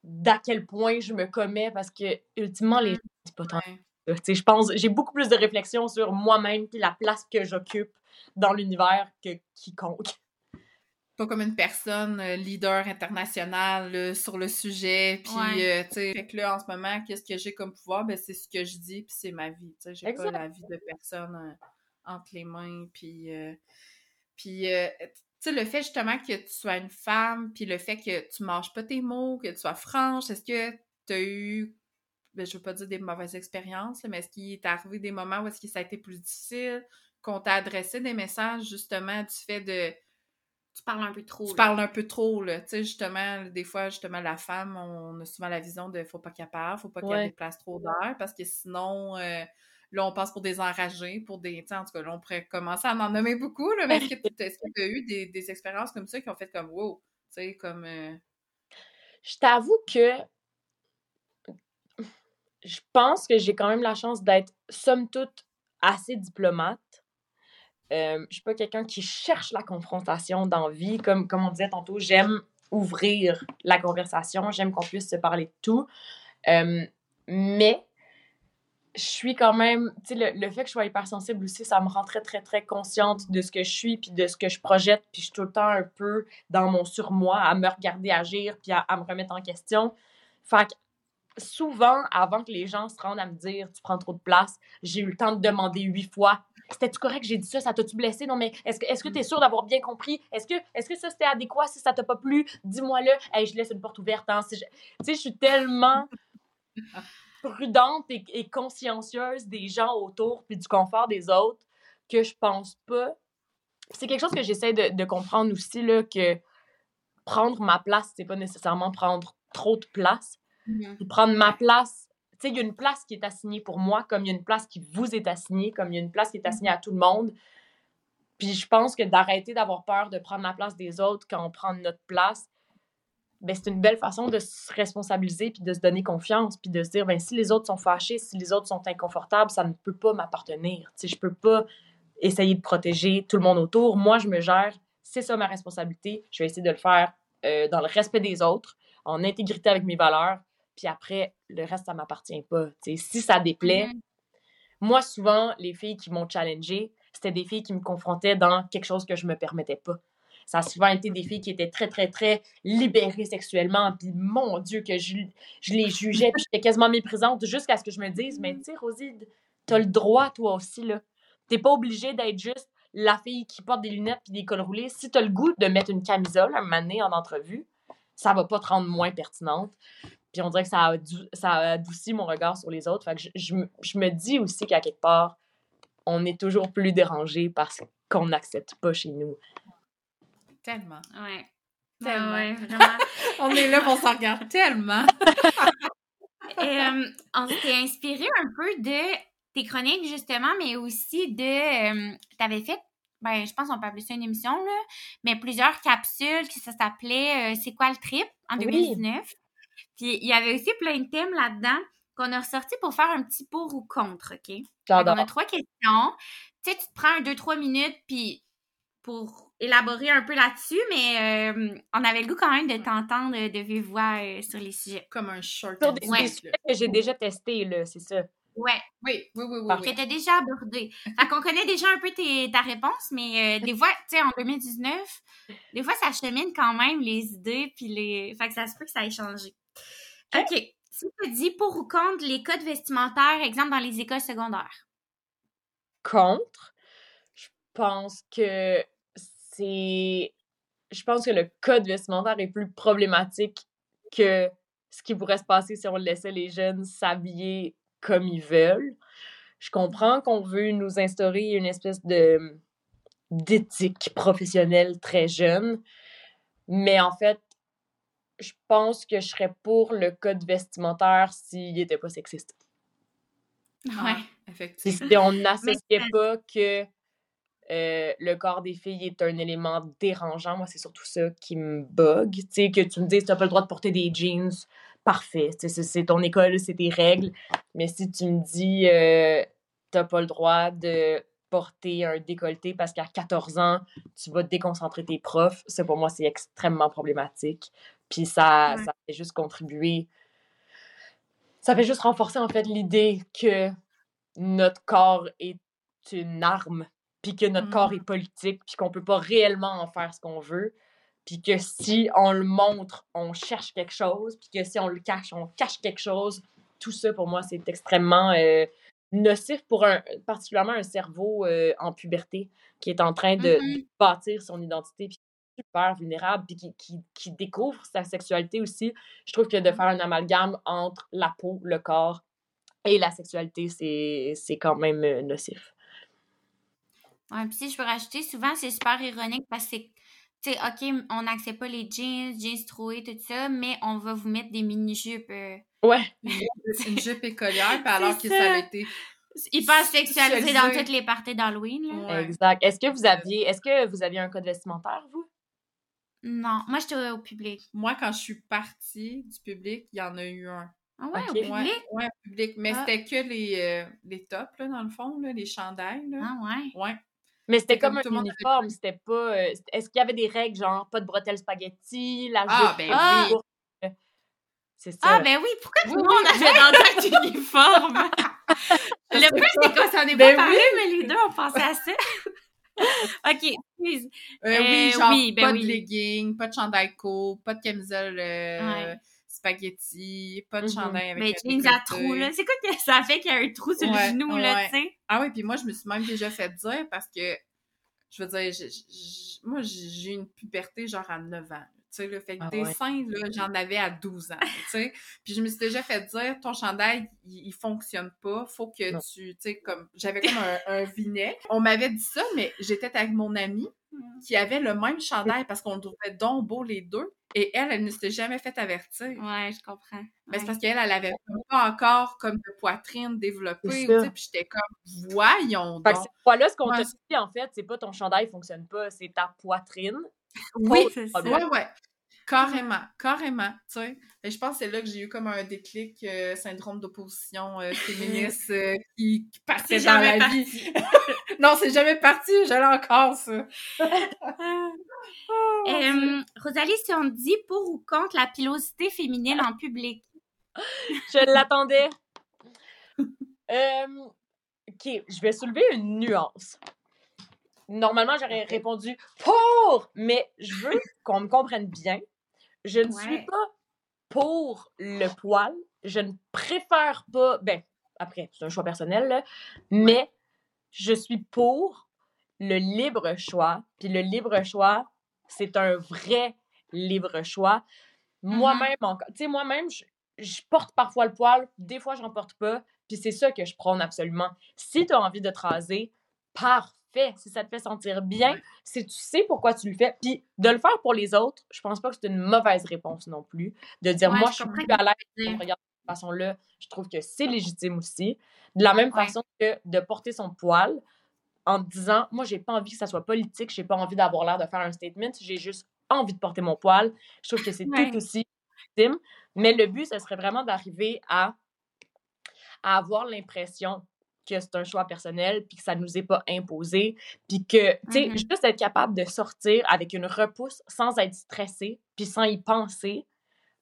d'à quel point je me commets parce que, ultimement, les gens, c'est pas tant je pense, j'ai beaucoup plus de réflexion sur moi-même puis la place que j'occupe dans l'univers que quiconque. Pas comme une personne euh, leader international là, sur le sujet puis Ouais. euh, tu sais. Fait que là en ce moment qu'est-ce que j'ai comme pouvoir? Ben c'est ce que je dis puis c'est ma vie tu sais. J'ai pas la vie de personne euh, entre les mains puis euh, puis tu sais le fait justement que tu sois une femme puis le fait que tu manges pas tes mots que tu sois franche est-ce que tu as eu ben, je veux pas dire des mauvaises expériences mais est-ce qu'il est arrivé des moments où est-ce que ça a été plus difficile qu'on t'a adressé des messages justement du fait de Tu parles un peu trop. tu là. parles un peu trop, là. Tu sais, justement, des fois, justement, la femme, on a souvent la vision de faut pas qu'elle parle, faut pas qu'elle Ouais. déplace trop d'air, parce que sinon, euh, là, on passe pour des enragés, pour des. Tu sais, en tout cas, là, on pourrait commencer à en nommer beaucoup, là. Mais est-ce que tu as eu des, des expériences comme ça qui ont fait comme wow? Tu sais, comme. euh, Je t'avoue que je pense que j'ai quand même la chance d'être, somme toute, assez diplomate. Euh, je suis pas quelqu'un qui cherche la confrontation dans vie. Comme, comme on disait tantôt, j'aime ouvrir la conversation, j'aime qu'on puisse se parler de tout. Euh, mais je suis quand même, tu sais, le, le fait que je sois hypersensible aussi, ça me rend très, très, très consciente de ce que je suis, puis de ce que je projette, puis je suis tout le temps un peu dans mon surmoi, à me regarder agir, puis à, à me remettre en question. Fait que souvent, avant que les gens se rendent à me dire « tu prends trop de place », j'ai eu le temps de demander huit fois « c'était-tu correct, j'ai dit ça, ça t'a-tu blessé? Non, mais est-ce que est-ce que t'es sûr d'avoir bien compris? Est-ce que, est que ça, c'était adéquat? Si ça t'a pas plu, dis-moi-le. Hey, je laisse une porte ouverte. Hein, si je- Tu sais, je suis tellement prudente et, et consciencieuse des gens autour puis du confort des autres que je pense pas. C'est quelque chose que j'essaie de, de comprendre aussi, là, que prendre ma place, c'est pas nécessairement prendre trop de place. Mhm. Puis prendre ma place, tu sais, il y a une place qui est assignée pour moi, comme il y a une place qui vous est assignée, comme il y a une place qui est assignée à tout le monde. Puis je pense que d'arrêter d'avoir peur de prendre la place des autres quand on prend notre place, ben, c'est une belle façon de se responsabiliser puis de se donner confiance puis de se dire ben si les autres sont fâchés, si les autres sont inconfortables, ça ne peut pas m'appartenir. Tu sais, je peux pas essayer de protéger tout le monde autour. Moi, je me gère, c'est ça ma responsabilité. Je vais essayer de le faire euh, dans le respect des autres, en intégrité avec mes valeurs. Puis après, le reste, ça m'appartient pas. Tu sais, si ça déplaît, Mhm. moi, souvent, les filles qui m'ont challengé, c'était des filles qui me confrontaient dans quelque chose que je me permettais pas. Ça a souvent été des filles qui étaient très, très, très libérées sexuellement. Puis, mon Dieu, que je, je les jugeais. Puis, j'étais quasiment méprisante jusqu'à ce que je me dise, mais tu sais, Rosie, t'as le droit, toi aussi, là. T'es pas obligée d'être juste la fille qui porte des lunettes puis des cols roulés. Si t'as le goût de mettre une camisole un moment donné en entrevue, ça va pas te rendre moins pertinente. Puis on dirait que ça a, adou- ça a adouci mon regard sur les autres. Fait que je, je me- je me dis aussi qu'à quelque part, on est toujours plus dérangé parce qu'on n'accepte pas chez nous. Tellement. Ouais. Tellement. Ouais, ouais, vraiment. On est là, on s'en regarde tellement. Euh, on s'est inspiré un peu de tes chroniques, justement, mais aussi de. tu avais fait, ben, je pense qu'on peut appeler ça une émission, là, mais plusieurs capsules qui ça s'appelait euh, C'est quoi le trip en Oui. 2019. Puis il y avait aussi plein de thèmes là-dedans qu'on a ressortis pour faire un petit pour ou contre, OK? J'adore. qu'on a trois questions. Tu sais, tu te prends un, deux, trois minutes, puis pour élaborer un peu là-dessus, mais euh, on avait le goût quand même de t'entendre de vive voix euh, sur les sujets. Comme un short. Sur des, Ouais. des sujets que j'ai déjà testés, là, c'est ça. Ouais, Oui, oui, oui, oui. Que t'as déjà abordé. Fait qu'on connaît déjà un peu tes- ta réponse, mais euh, des fois, tu sais, en 2019, des fois, ça chemine quand même les idées, puis les... Fait que ça se peut que ça ait changé. OK. Si tu dis pour ou contre les codes vestimentaires, exemple dans les écoles secondaires? Contre, je pense que c'est. Je pense que le code vestimentaire est plus problématique que ce qui pourrait se passer si on laissait les jeunes s'habiller comme ils veulent. Je comprends qu'on veut nous instaurer une espèce de d'éthique professionnelle très jeune, mais en fait, je pense que je serais pour le code vestimentaire s'il n'était pas sexiste. Ah, Ouais. effectivement. Si on n'associait pas que euh, le corps des filles est un élément dérangeant, moi, c'est surtout ça qui me bug. Tu sais, que tu me dises, tu n'as pas le droit de porter des jeans, parfait. Tu sais, c'est- c'est ton école, c'est tes règles. Mais si tu me dis, euh, tu n'as pas le droit de porter un décolleté parce qu'à 14 ans, tu vas déconcentrer tes profs, ça, pour moi, c'est extrêmement problématique. Puis ça, Ouais. ça fait juste contribuer ça fait juste renforcer en fait l'idée que notre corps est une arme, puis que notre corps est politique, puis qu'on peut pas réellement en faire ce qu'on veut, puis que si on le montre, on cherche quelque chose, puis que si on le cache, on cache quelque chose. Tout ça pour moi c'est extrêmement euh, nocif pour un particulièrement un cerveau euh, en puberté qui est en train de Mhm. bâtir son identité puis super vulnérable puis qui, qui, qui découvre sa sexualité aussi je trouve que de faire un amalgame entre la peau, le corps et la sexualité, c'est c'est quand même euh, nocif. Ouais, puis si je peux rajouter, souvent, c'est super ironique parce que c'est, tu sais, OK, on n'accepte pas les jeans, jeans troués, tout ça, mais on va vous mettre des mini-jupes euh, Ouais, Une jupe écolière, puis alors que ça. ça a été. hyper sexualisées dans Sexualisé. toutes les parties d'Halloween, là. Ouais. exact. Est-ce que vous aviez est-ce que vous aviez un code vestimentaire, vous? Non, moi, j'étais au public. Moi, quand je suis partie du public, il y en a eu un. Ah ouais, au public? Ouais, ouais, au public. Mais Ah. c'était que les, euh, les tops, là, dans le fond, là, les chandails. Là. Ah ouais. Ouais. Mais c'était comme, comme tout le un avait uniforme, c'était pas. euh, Est-ce qu'il y avait des règles genre pas de bretelles spaghetti, la Ah, ben Ah. courte? C'est ça. Ah, ben oui, pourquoi tout Oui, le monde avait dans le uniforme? le plus, c'est qu'on s'en est Ben pas parlé, oui. mais les deux, on pensait à ça. OK, excuse. Euh, Euh, oui, genre oui, ben pas oui. de leggings, pas de chandail court, pas de camisole euh, Ouais. spaghetti, pas de Mhm. chandail avec Mais un jeans à trous, là. C'est quoi que ça fait qu'il y a un trou sur Ouais, le genou, là, tu sais? Ah oui, puis moi, je me suis même déjà fait dire parce que, je veux dire, moi, j'ai eu une puberté genre à 9 ans. Tu sais, fait que Ah des ouais. seins, là, j'en avais à 12 ans, tu sais. Puis je me suis déjà fait dire, ton chandail, il, il fonctionne pas, faut que Non. tu, tu sais, comme, j'avais comme un, un vinaigre. On m'avait dit ça, mais j'étais avec mon amie qui avait le même chandail parce qu'on le trouvait donc beau les deux. Et elle, elle ne s'était jamais fait avertir. Ouais, je comprends. Ben, c'est parce qu'elle, elle avait pas encore comme de poitrine développée. C'est tu ça. sais, Puis j'étais comme, voyons Fait que donc. cette fois-là, ce qu'on Ouais. te dit, en fait, c'est pas ton chandail fonctionne pas, c'est ta poitrine. Oui, c'est. Ouais, ouais. Carrément, carrément, tu sais. Et je pense que c'est là que j'ai eu comme un déclic, euh, syndrome d'opposition euh, féministe euh, qui, qui partait dans la vie. non, c'est jamais parti, j'allais encore, ça. Euh, Rosalie, si on dit pour ou contre la pilosité féminine en public? Je l'attendais. Euh, OK, je vais soulever une nuance. Normalement, j'aurais répondu pour, mais je veux qu'on me comprenne bien. Je ne suis pas pour le poil. Je ne préfère pas. Ben, après, c'est un choix personnel, là, mais je suis pour le libre choix. Puis le libre choix, c'est un vrai libre choix. Moi-même, encore. Tu sais, moi-même, je, je porte parfois le poil, des fois, j'en porte pas. Puis c'est ça que je prône absolument. Si tu as envie de te raser, parfait. Si ça te fait sentir bien, si tu sais pourquoi tu le fais, puis de le faire pour les autres, je pense pas que c'est une mauvaise réponse non plus. De dire, Ouais, moi, je je suis plus à l'aise veux de cette façon-là. Je trouve que c'est légitime aussi. De la même Ouais. façon que de porter son poil en disant, moi, j'ai pas envie que ça soit politique, j'ai pas envie d'avoir l'air de faire un statement, j'ai juste envie de porter mon poil. Je trouve que c'est Ouais. tout aussi légitime. Mais le but, ce serait vraiment d'arriver à, à avoir l'impression que c'est un choix personnel, puis que ça nous est pas imposé, puis que, tu sais, Mhm. juste être capable de sortir avec une repousse sans être stressé, puis sans y penser,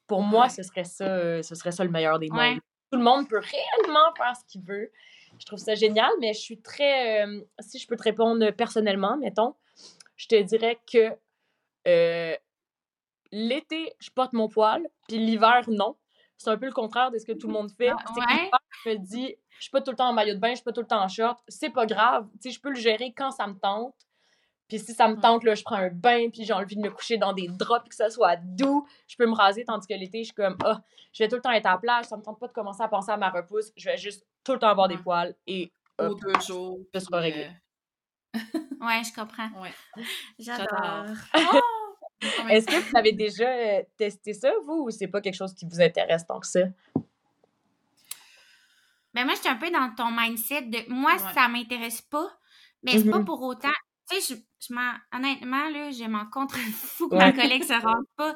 pour moi, Ouais. ce serait ça, euh, ce serait ça le meilleur des Ouais. mondes. Tout le monde peut réellement faire ce qu'il veut. Je trouve ça génial, mais je suis très, euh, si je peux te répondre personnellement, mettons, je te dirais que euh, l'été, je porte mon poil, puis l'hiver, non. C'est un peu le contraire de ce que tout le monde fait. Ah, C'est que ouais? je me dis, je suis pas tout le temps en maillot de bain, je suis pas tout le temps en short. C'est pas grave. Tu sais, je peux le gérer quand ça me tente. Puis si ça me tente, là, je prends un bain, puis j'ai envie de me coucher dans des draps, puis que ça soit doux. Je peux me raser, tandis que l'été, je suis comme, ah, je vais tout le temps être à la plage, ça me tente pas de commencer à penser à ma repousse. Je vais juste tout le temps avoir des poils et Aux hop, deux jours. ça sera réglé. Ouais, je comprends. euh, ouais. J'adore. J'adore. Est-ce que vous avez déjà euh, testé ça, vous, ou c'est pas quelque chose qui vous intéresse tant que ça? Ben moi, j'étais un peu dans ton mindset de moi, Ouais. ça m'intéresse pas, mais c'est pas Mhm. pour autant. Tu sais, je, je m'en. Honnêtement, là, je m'en contre fou que Ouais. ma collègue se rende pas.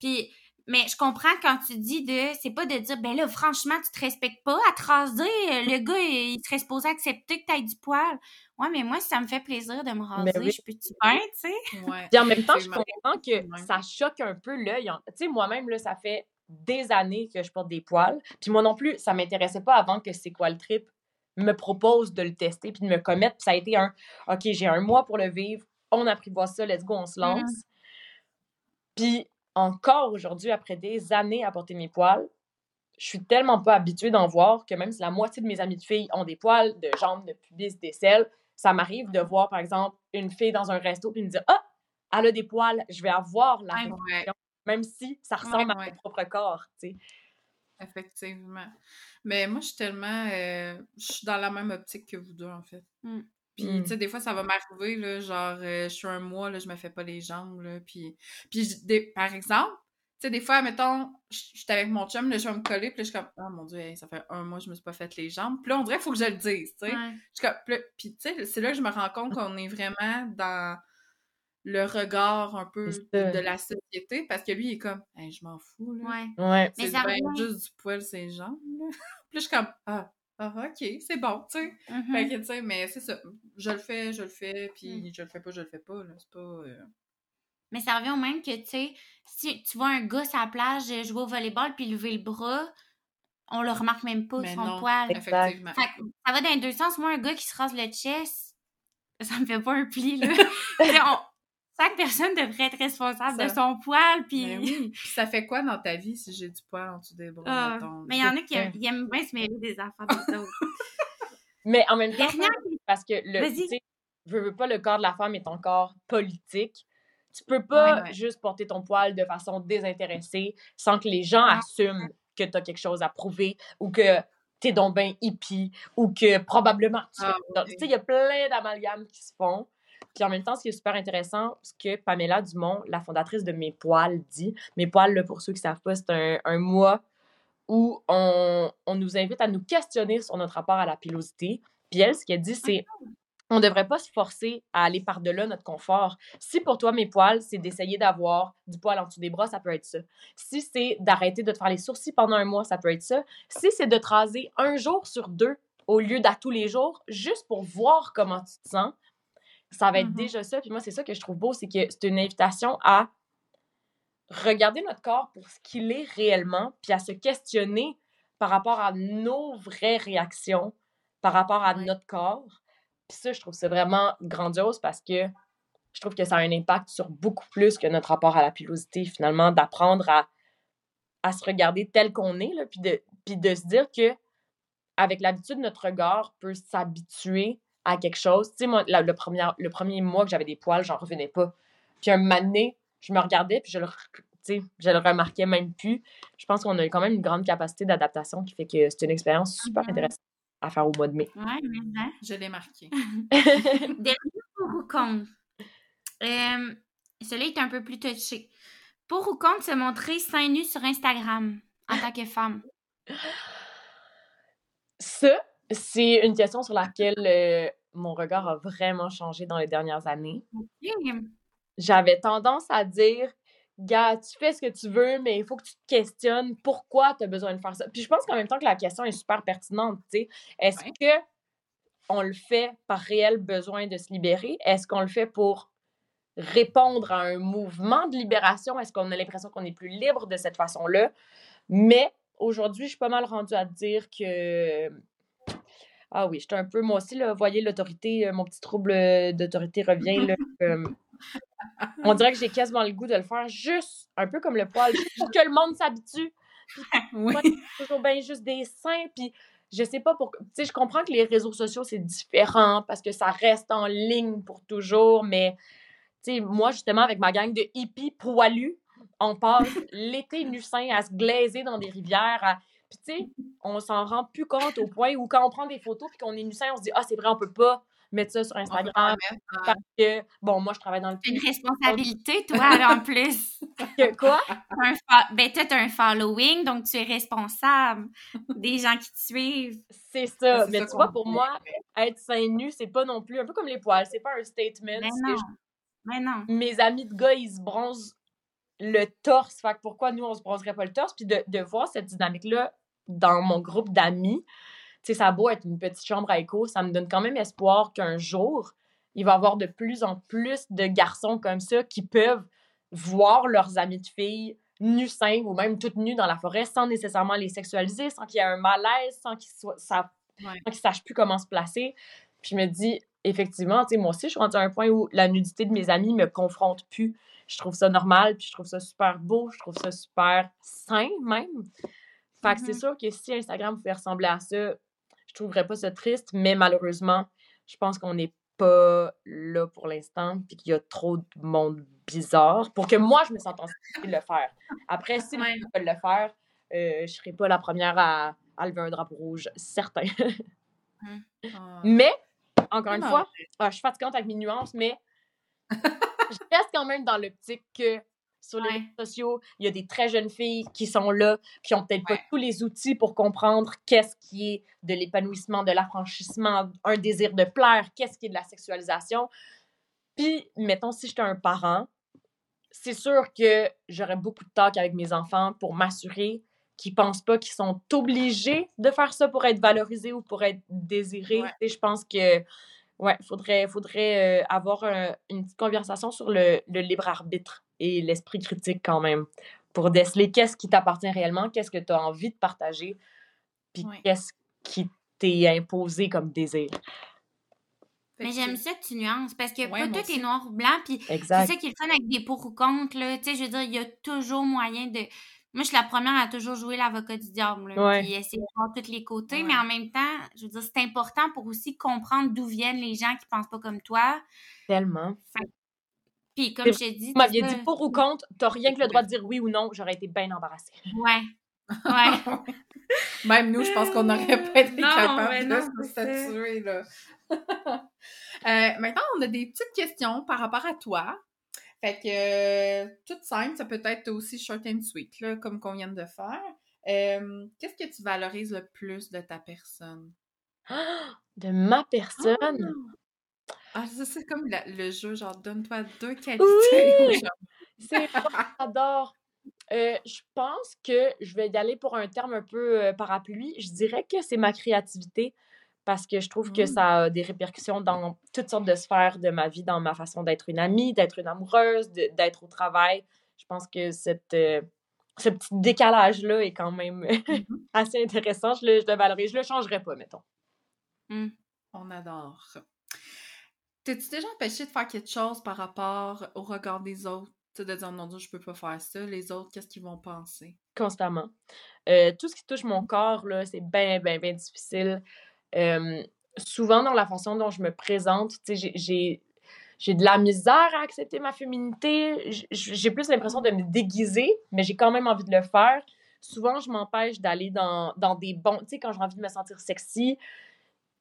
Puis, mais je comprends quand tu dis de. C'est pas de dire, ben là, franchement, tu te respectes pas à te raser. Le gars, il serait supposé accepter que tu aies du poil. Ouais, mais moi, si ça me fait plaisir de me raser, oui. je peux-tu bien, tu sais? Ouais. Puis en même temps, je comprends que Ouais. ça choque un peu l'œil. Tu sais, moi-même, là, ça fait des années que je porte des poils. Puis moi non plus, ça m'intéressait pas avant que C'est quoi le trip me propose de le tester puis de me commettre. Puis ça a été un OK, j'ai un mois pour le vivre, on apprivoise ça, let's go, on se lance. Puis encore aujourd'hui, après des années à porter mes poils, je suis tellement pas habituée d'en voir que même si la moitié de mes amies de filles ont des poils de jambes, de pubis, d'aisselles, ça m'arrive de voir, par exemple, une fille dans un resto puis me dire Ah, elle a des poils, je vais avoir la Ouais. Ouais, même si ça ressemble à ouais. mon propre corps, tu sais. effectivement. Mais moi, je suis tellement. euh, je suis dans la même optique que vous deux, en fait. Mm. Puis, Mm. tu sais, des fois, ça va m'arriver, là, genre, euh, je suis un mois, là, je me fais pas les jambes, là, puis... Puis, des- par exemple, tu sais, des fois, mettons, je suis avec mon chum, là, je vais me coller, puis là, je suis comme, oh mon Dieu, hey, ça fait un mois que je me suis pas fait les jambes. Puis là, on dirait qu'il faut que je le dise, tu sais. Ouais. Puis tu sais, c'est là que je me rends compte qu'on est vraiment dans le regard un peu de, la société, parce que lui, il est comme, hey, je m'en fous, là. Ouais. Ouais. Mais C'est revient- juste du poil ses jambes, là. Puis là, je suis comme, ah, ah, ok, c'est bon, tu sais. Mhm. Fait que, tu sais, mais c'est ça. Je le fais, je le fais, puis Mm. je le fais pas, je le fais pas, là. C'est pas... euh, Mais ça revient au même que, tu sais, si tu vois un gars sur la plage euh, jouer au volleyball puis lever le bras, on le remarque même pas, Mais son non, poil. Effectivement. Fait que ça va dans les deux sens. Moi, un gars qui se rase le chest, ça me fait pas un pli, là. On- Chaque personne devrait être responsable Ça- de son poil, puis... Mais oui. Puis ça fait quoi dans ta vie si j'ai du poil en dessous des bras, Ah, mettons? mais il y en a qui aiment, aiment bien se mêler des affaires des autres. Mais en même temps, Dernière parce que le, Vas-y. tu sais, veux, veux pas, le corps de la femme est encore politique. Tu peux pas Ouais, ouais. juste porter ton poil de façon désintéressée sans que les gens Non. assument que tu as quelque chose à prouver ou que t'es donc ben hippie ou que probablement tu Ah, oui. Il y a plein d'amalgames qui se font. Puis en même temps, ce qui est super intéressant, ce que Pamela Dumont, la fondatrice de Mes Poils, dit. Mes Poils, là, pour ceux qui savent pas, c'est un, un mois où on, on nous invite à nous questionner sur notre rapport à la pilosité. Puis elle, ce qu'elle dit, c'est on devrait pas se forcer à aller par-delà notre confort. Si pour toi, mes poils, c'est d'essayer d'avoir du poil en dessous des bras, ça peut être ça. Si c'est d'arrêter de te faire les sourcils pendant un mois, ça peut être ça. Si c'est de te raser un jour sur deux au lieu d'à tous les jours, juste pour voir comment tu te sens, ça va être Mhm. déjà ça. Puis moi, c'est ça que je trouve beau, c'est que c'est une invitation à regarder notre corps pour ce qu'il est réellement, puis à se questionner par rapport à nos vraies réactions, par rapport à Ouais. notre corps. Puis ça, je trouve c'est vraiment grandiose parce que je trouve que ça a un impact sur beaucoup plus que notre rapport à la pilosité, finalement, d'apprendre à, à se regarder tel qu'on est, là, puis, de, puis de se dire que avec l'habitude, notre regard peut s'habituer à quelque chose. Tu sais, moi, la- le, premier, le premier mois que j'avais des poils, j'en revenais pas. Puis un moment donné, je me regardais, puis je le, je le remarquais même plus. Je pense qu'on a quand même une grande capacité d'adaptation qui fait que c'est une expérience super Mhm. intéressante à faire au mois de mai. Ouais, mais hein. Je l'ai marqué. Dernier pour ou contre? Euh, celui-là est un peu plus touché. Pour ou contre se montrer seins nus sur Instagram en tant que femme? Ça, c'est une question sur laquelle euh, mon regard a vraiment changé dans les dernières années. J'avais tendance à dire, gars, tu fais ce que tu veux, mais il faut que tu te questionnes pourquoi tu as besoin de faire ça. Puis je pense qu'en même temps que la question est super pertinente, tu sais. Est-ce Ouais. que on le fait par réel besoin de se libérer? Est-ce qu'on le fait pour répondre à un mouvement de libération? Est-ce qu'on a l'impression qu'on est plus libre de cette façon-là? Mais aujourd'hui, je suis pas mal rendue à dire que. Ah oui, j'étais un peu. Moi aussi, là, voyez, l'autorité, euh, mon petit trouble euh, d'autorité revient. Là, on dirait que j'ai quasiment le goût de le faire juste un peu comme le poil, juste que le monde s'habitue. Oui. Toujours bien juste des seins, puis je sais pas pourquoi. Tu sais, je comprends que les réseaux sociaux, c'est différent parce que ça reste en ligne pour toujours, mais tu sais, moi, justement, avec ma gang de hippies poilus, on passe l'été nu à se glazer dans des rivières. à- Puis tu sais, on s'en rend plus compte au point où quand on prend des photos puis qu'on est nu on se dit « Ah, c'est vrai, on peut pas mettre ça sur Instagram. Parce que, bon, moi, je travaille dans le une responsabilité, toi, en plus. que quoi? Un Ben, t'as un following, donc tu es responsable des gens qui te suivent. C'est ça. C'est Mais ça tu vois, pour moi, être seins nu, c'est pas non plus un peu comme les poils. C'est pas un statement. Mais c'est non. Mais non. mes amis de gars, ils se bronzent le torse. Fait que pourquoi nous, on se bronzerait pas le torse? Puis de, de voir cette dynamique-là dans mon groupe d'amis, tu sais, ça a beau être une petite chambre à écho, ça me donne quand même espoir qu'un jour, il va y avoir de plus en plus de garçons comme ça qui peuvent voir leurs amis de filles nus seins ou même toutes nues dans la forêt sans nécessairement les sexualiser, sans qu'il y ait un malaise, sans qu'ils Ouais. qu'ils sachent plus comment se placer. Puis je me dis, effectivement, tu sais, moi aussi, je suis rendue à un point où la nudité de mes amis me confronte plus. Je trouve ça normal, puis je trouve ça super beau, je trouve ça super sain même. Fait que c'est Mhm. sûr que si Instagram pouvait ressembler à ça, je trouverais pas ça triste, mais malheureusement, je pense qu'on n'est pas là pour l'instant, puis qu'il y a trop de monde bizarre pour que moi, je me sente en sécurité de le faire. Après, si Ouais. gens veulent le faire, euh, je serai pas la première à, à lever un drapeau rouge, certain. ah. mais, encore une Non. fois, ah, je suis fatigante avec mes nuances, mais je reste quand même dans l'optique que sur les Ouais. réseaux sociaux, il y a des très jeunes filles qui sont là, qui ont peut-être Ouais. pas tous les outils pour comprendre qu'est-ce qui est de l'épanouissement, de l'affranchissement, un désir de plaire, qu'est-ce qui est de la sexualisation. Puis, mettons, si j'étais un parent, c'est sûr que j'aurais beaucoup de talk avec mes enfants pour m'assurer qu'ils pensent pas qu'ils sont obligés de faire ça pour être valorisés ou pour être désirés. Ouais. Sais, Je pense que ouais, faudrait, faudrait euh, avoir un- une petite conversation sur le, le libre arbitre et l'esprit critique quand même pour déceler qu'est-ce qui t'appartient réellement, qu'est-ce que tu as envie de partager, puis qu'est-ce qui t'est imposé comme désir. Mais j'aime ça que tu nuances parce que Ouais, pas tout aussi. est noir ou blanc. Puis c'est ça qui est le fun avec des pour ou contre. Là. Tu sais, je veux dire, il y a toujours moyen de. Moi, je suis la première à toujours jouer l'avocat du diable. Là, Ouais. Puis essayer de voir tous les côtés. Ouais. Mais en même temps, je veux dire, c'est important pour aussi comprendre d'où viennent les gens qui pensent pas comme toi. Tellement. Puis comme je t'ai dit. Vous m'aviez dit pour ou contre, t'as rien que le droit de dire oui ou non, j'aurais été bien embarrassée. Ouais. Ouais. Même nous, je pense qu'on n'aurait pas été Non, capable de non, se statuer, là. Euh, maintenant, on a des petites questions par rapport à toi. Fait que, euh, toute simple, ça peut être aussi short and sweet, là, comme qu'on vient de faire. Euh, Qu'est-ce que tu valorises le plus de ta personne? De ma Ah! personne, Ah, ça, c'est comme la- le jeu, genre, donne-toi deux qualités. Oui! C'est j'adore. Euh, je pense que je vais y aller pour un terme un peu euh, parapluie. Je dirais que c'est ma créativité parce que je trouve que Mm. ça a des répercussions dans toutes sortes de sphères de ma vie, dans ma façon d'être une amie, d'être une amoureuse, d'être au travail. Je pense que cette, euh, ce petit décalage-là est quand même Mhm. assez intéressant. Je le, je le valorise. Je le changerais pas, mettons. On adore. T'es-tu déjà empêché de faire quelque chose par rapport au regard des autres? De dire, non, Dieu, je peux pas faire ça. Les autres, qu'est-ce qu'ils vont penser? constamment. Euh, tout ce qui touche mon corps, là, c'est bien, bien, bien difficile. Souvent, dans la façon dont je me présente, j'ai- j'ai de la misère à accepter ma féminité. J'ai plus l'impression de me déguiser, mais j'ai quand même envie de le faire. Souvent, je m'empêche d'aller dans, dans des bons... Tu sais, quand j'ai envie de me sentir sexy,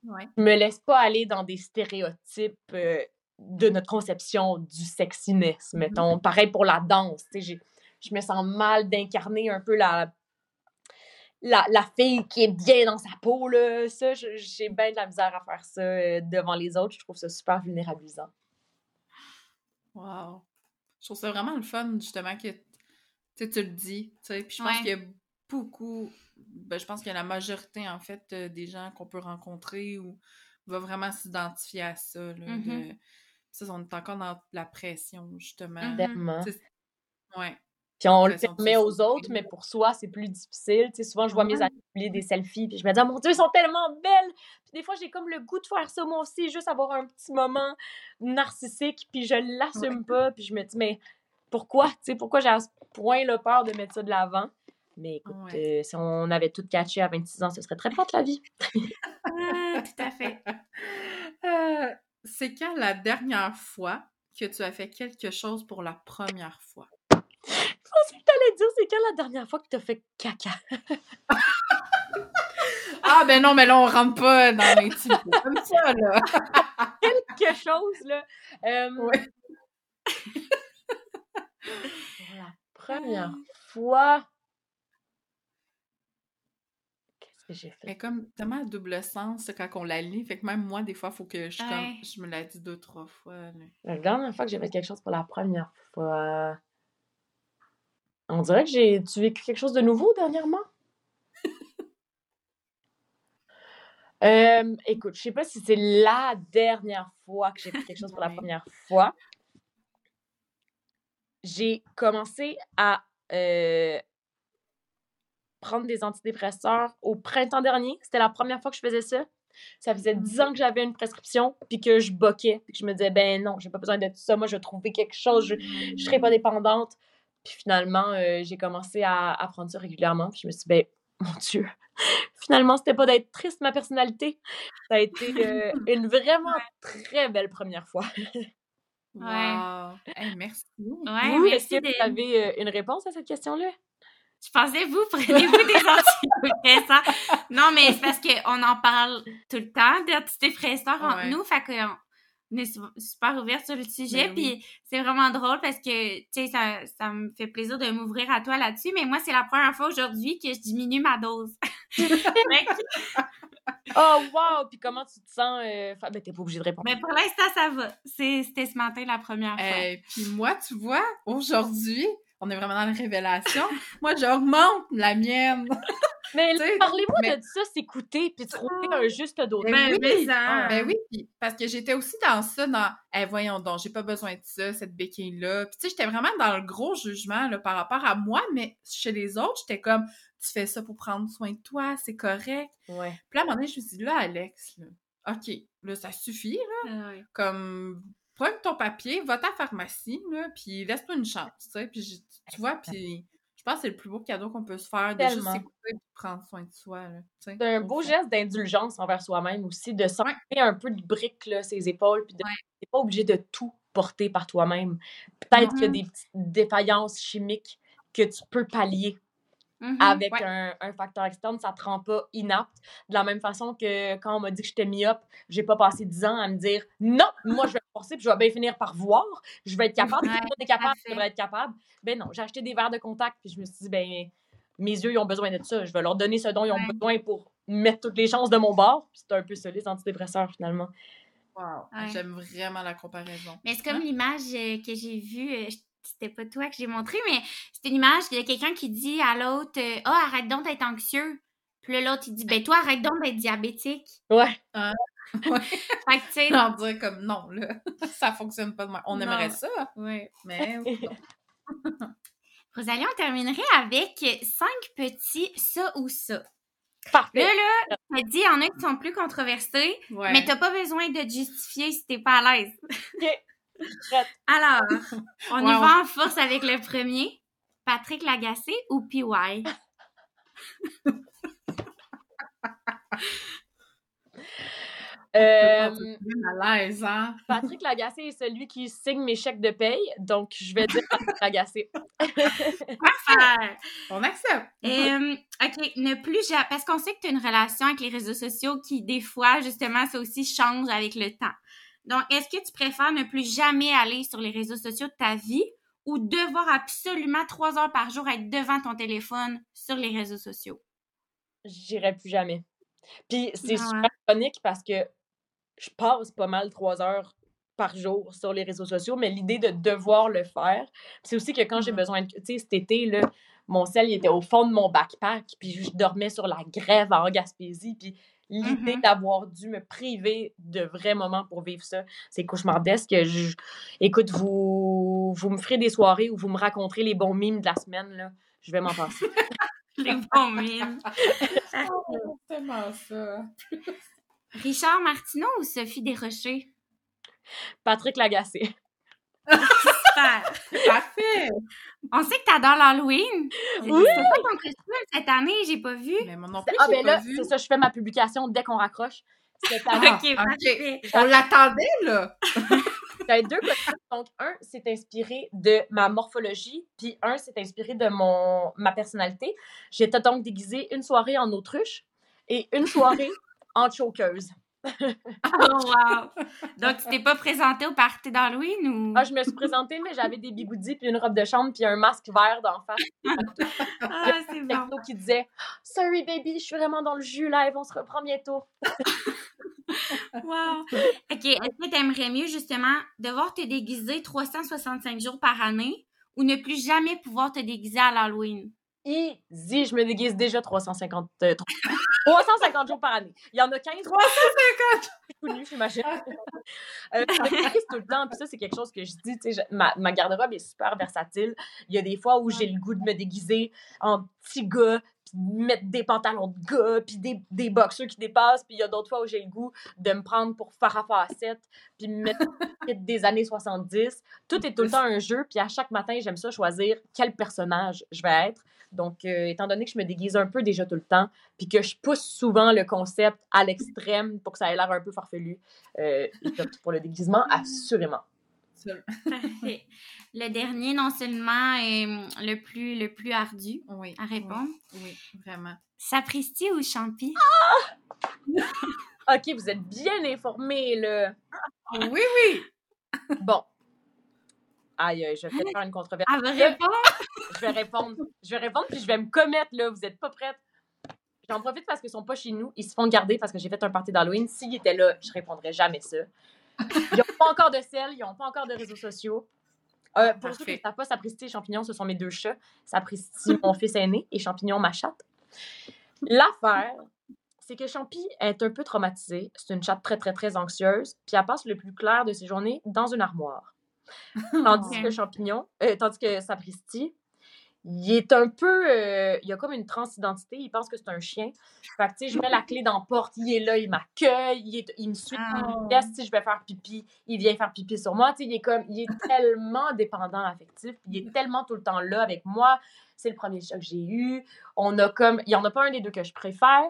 Ouais. je me laisse pas aller dans des stéréotypes euh, de notre conception du sexiness, mettons. Pareil pour la danse, je me sens mal d'incarner un peu la, la, la fille qui est bien dans sa peau, là. Ça, je- j'ai bien de la misère à faire ça euh, devant les autres. Je trouve ça super vulnérabilisant. Wow. Je trouve ça vraiment le fun, justement, que tu le dis. Puis je pense Ouais. qu'il y a beaucoup, ben, je pense qu'il y a la majorité, en fait, euh, des gens qu'on peut rencontrer ou va vraiment s'identifier à ça. Là, Mhm. de- Ça, on est encore dans la pression, justement. Mhm. Tellement. Ouais. Puis on le permet aux autres, mais pour soi, c'est plus difficile. Tu sais, souvent, je vois mes amis publier des selfies, puis je me dis, Ah, mon Dieu, ils sont tellement belles! Puis des fois, j'ai comme le goût de faire ça, moi aussi, juste avoir un petit moment narcissique, puis je l'assume pas, puis je me dis, mais pourquoi? Tu sais, pourquoi j'ai à ce point le peur de mettre ça de l'avant? Mais écoute, Ouais. euh, si on avait tout catché à 26 ans, ce serait très plate, la vie. Ah, tout à fait. Euh, c'est quand la dernière fois que tu as fait quelque chose pour la première fois? Je pensais que t'allais dire, c'est quand la dernière fois que t'as fait caca? Ah, ben non, mais là, on rentre pas dans l'intimité comme ça, là. quelque chose, là. Euh, Ouais. pour la première fois... Qu'est-ce que j'ai fait? Elle est comme tellement à double sens quand on la lit. Fait que même moi, des fois, il faut que je, comme, je me la dis deux, trois fois. là. La dernière fois que j'ai fait quelque chose pour la première fois. On dirait que j'ai. Tu vécu quelque chose de nouveau dernièrement? Euh, écoute, je sais pas si c'est la dernière fois que j'ai fait quelque chose pour la première fois. J'ai commencé à euh, prendre des antidépresseurs au printemps dernier. C'était la première fois que je faisais ça. Ça faisait dix ans que j'avais une prescription, puis que je boquais, puis que je me disais, ben non, j'ai pas besoin de tout ça, moi, je vais trouver quelque chose, je, je serai pas dépendante. Puis finalement, euh, j'ai commencé à, à prendre ça régulièrement, puis je me suis dit, ben, mon Dieu, finalement, c'était pas d'être triste, ma personnalité. Ça a été euh, une vraiment très belle première fois. Wow! Hey, merci! Ouais, vous, est-ce que vous avez euh, une réponse à cette question-là? Je pensais, vous, prenez-vous des antidépresseurs? non, mais c'est parce qu'on en parle tout le temps d'antidépresseurs entre Ouais. nous, fait qu'on est su- super ouvert sur le sujet, Ben oui. puis c'est vraiment drôle parce que, tu sais, ça, ça me fait plaisir de m'ouvrir à toi là-dessus, mais moi, c'est la première fois aujourd'hui que je diminue ma dose. Oh, wow! Puis comment tu te sens? Euh... fa- Ben, t'es pas obligé de répondre. mais pour l'instant, ça va. C'était ce matin la première fois. Euh, Puis moi, tu vois, aujourd'hui, on est vraiment dans la révélation. moi, j'augmente la mienne. Mais parlez-moi mais- de ça, s'écouter, puis trouver un juste dosage. Ben oui, mais ça. Ben oui, parce que j'étais aussi dans ça, dans Eh, voyons donc, j'ai pas besoin de ça, cette béquille-là. Puis tu sais, j'étais vraiment dans le gros jugement là, par rapport à moi, mais chez les autres, j'étais comme tu fais ça pour prendre soin de toi, c'est correct. Ouais. Puis là, à un moment donné, je me suis dit, là, Alex, là, OK, là, ça suffit, là. Ah ouais. Comme, prends ton papier, va à ta pharmacie, là, puis laisse-toi une chance, tu. Puis, vois, puis je pense que c'est le plus beau cadeau qu'on peut se faire, de Tellement. juste et de prendre soin de soi. C'est un au beau geste d'indulgence envers soi-même aussi, de s'enlever un peu de briques, là, ses épaules, puis de... t'es pas obligé de tout porter par toi-même. Peut-être qu'il y a Mhm. des petites défaillances chimiques que tu peux pallier Mhm. avec ouais. un, un facteur externe, ça te rend pas inapte. De la même façon que quand on m'a dit que j'étais myope, j'ai pas passé 10 ans à me dire non, moi je vais forcer puis je vais bien finir par voir, je vais être capable, Ouais, tout le monde est capable, je devrais être capable. Ben non, j'ai acheté des verres de contact puis je me suis dit ben mes yeux ils ont besoin de ça, je vais leur donner ce dont ils ont Ouais. besoin pour mettre toutes les chances de mon bord. Puis C'est un peu ça les antidépresseurs finalement. Wow. Ouais. J'aime vraiment la comparaison. Mais c'est comme Hein? l'image euh, que j'ai vue. euh, c'était pas toi que j'ai montré, mais c'est une image de quelqu'un qui dit à l'autre euh, Ah, arrête donc d'être anxieux. Puis là, l'autre, il dit Ben, toi, arrête donc d'être diabétique. Ouais. Ouais. Fait que, tu sais, dire comme non, là, ça fonctionne pas de. On Non. aimerait ça, ouais. mais Rosalie, on terminerait avec cinq petits ça ou ça. Parfait. Là, là, t'as dit, il y en a qui sont plus controversés, ouais. mais t'as pas besoin de te justifier si t'es pas à l'aise. Alors, on y va en force avec le premier. Patrick Lagacé ou PY? Euh, bien à l'aise, hein? Patrick Lagacé est celui qui signe mes chèques de paye, donc je vais dire Patrick Lagacé. Faire. On accepte. Euh, OK, ne plus jamais... Parce qu'on sait que tu as une relation avec les réseaux sociaux qui, des fois, justement, ça aussi change avec le temps. Donc, est-ce que tu préfères ne plus jamais aller sur les réseaux sociaux de ta vie ou devoir absolument trois heures par jour être devant ton téléphone sur les réseaux sociaux? J'irai plus jamais. Puis c'est Ah ouais. super ironique parce que je passe pas mal trois heures par jour sur les réseaux sociaux, mais l'idée de devoir le faire, c'est aussi que quand j'ai Mhm. besoin de... Tu sais, cet été, là, mon sel, il était au fond de mon backpack, puis je dormais sur la grève en Gaspésie, puis l'idée Mhm. d'avoir dû me priver de vrais moments pour vivre ça, c'est cauchemardesque. Je... Écoute, vous... vous me ferez des soirées où vous me raconterez les bons mimes de la semaine, là. Je vais m'en passer. Les bons mimes. Oh, c'est tellement ça. Richard Martineau ou Sophie Desrochers? Patrick Lagacé. Parfait! On sait que t'adores l'Halloween. Oui. C'est pas ton costume cette année, j'ai pas vu. Mais moi non plus, Ah ben pas là, vu. c'est ça, je fais ma publication dès qu'on raccroche. Cette année, Ah, ok, ok. parfait. On l'attendait, là! j'avais deux costumes. Donc, un, c'est inspiré de ma morphologie, puis un, c'est inspiré de mon ma personnalité. J'étais donc déguisée une soirée en autruche et une soirée en chokeuse. Oh, wow. Donc, tu t'es pas présenté au party d'Halloween ou? Ah, je me suis présentée, mais j'avais des bigoudis, puis une robe de chambre, puis un masque vert d'en face. Ah, c'est bon. qui disait « Sorry, baby, je suis vraiment dans le jus live, on se reprend bientôt. Wow. OK. Est-ce que t'aimerais mieux, justement, devoir te déguiser 365 jours par année ou ne plus jamais pouvoir te déguiser à l'Halloween? » Easy, je me déguise déjà 350, euh, 350 jours par année. Il y en a 15. 350! Tout nu, j'imagine. euh, je me déguise tout le temps. Puis ça, c'est quelque chose que je dis. tu sais, je- Ma, ma garde-robe est super versatile. Il y a des fois où j'ai le goût de me déguiser en petit gars, puis mettre des pantalons de gars, puis des, des boxers qui dépassent. Puis il y a d'autres fois où j'ai le goût de me prendre pour Farah Fawcett, puis me mettre des années 70. Tout est tout le temps un jeu. Puis à chaque matin, j'aime ça choisir quel personnage je vais être. Donc, euh, étant donné que je me déguise un peu déjà tout le temps, puis que je pousse souvent le concept à l'extrême pour que ça ait l'air un peu farfelu, euh, pour le déguisement, assurément. Parfait. Le dernier, non seulement est hum, le plus, le plus ardu Oui. à répondre. Oui, oui, vraiment. Sapristi ou Champi? OK, vous êtes bien informés, là. Oui, oui! Bon. Aïe, aïe, je vais faire une controverse. Elle va répondre. Je vais répondre. Je vais répondre, puis je vais me commettre, là. Vous êtes pas prêtes. J'en profite parce qu'ils sont pas chez nous. Ils se font garder parce que j'ai fait un party d'Halloween. S'ils étaient là, je répondrais jamais ça. Ils n'ont pas encore de sel, ils n'ont pas encore de réseaux sociaux. Euh, pour ceux qui ne savent pas, Sapristi et Champignon, ce sont mes deux chats. Sapristi, mon fils aîné, et Champignon, ma chatte. L'affaire, c'est que Champi est un peu traumatisée. C'est une chatte très, très, très anxieuse. Puis elle passe le plus clair de ses journées dans une armoire. Tandis que Champignon, euh, tandis que Sapristi, il est un peu. euh, il a comme une transidentité. Il pense que c'est un chien. Fait que, tu sais, je mets la clé dans la porte, il est là, il m'accueille, il, est- il me suit Ah. dans pièce. Si je vais faire pipi, il vient faire pipi sur moi. Tu sais, il est comme. Il est tellement dépendant affectif. Il est tellement tout le temps là avec moi. C'est le premier chat que j'ai eu. On a comme. Il n'y en a pas un des deux que je préfère.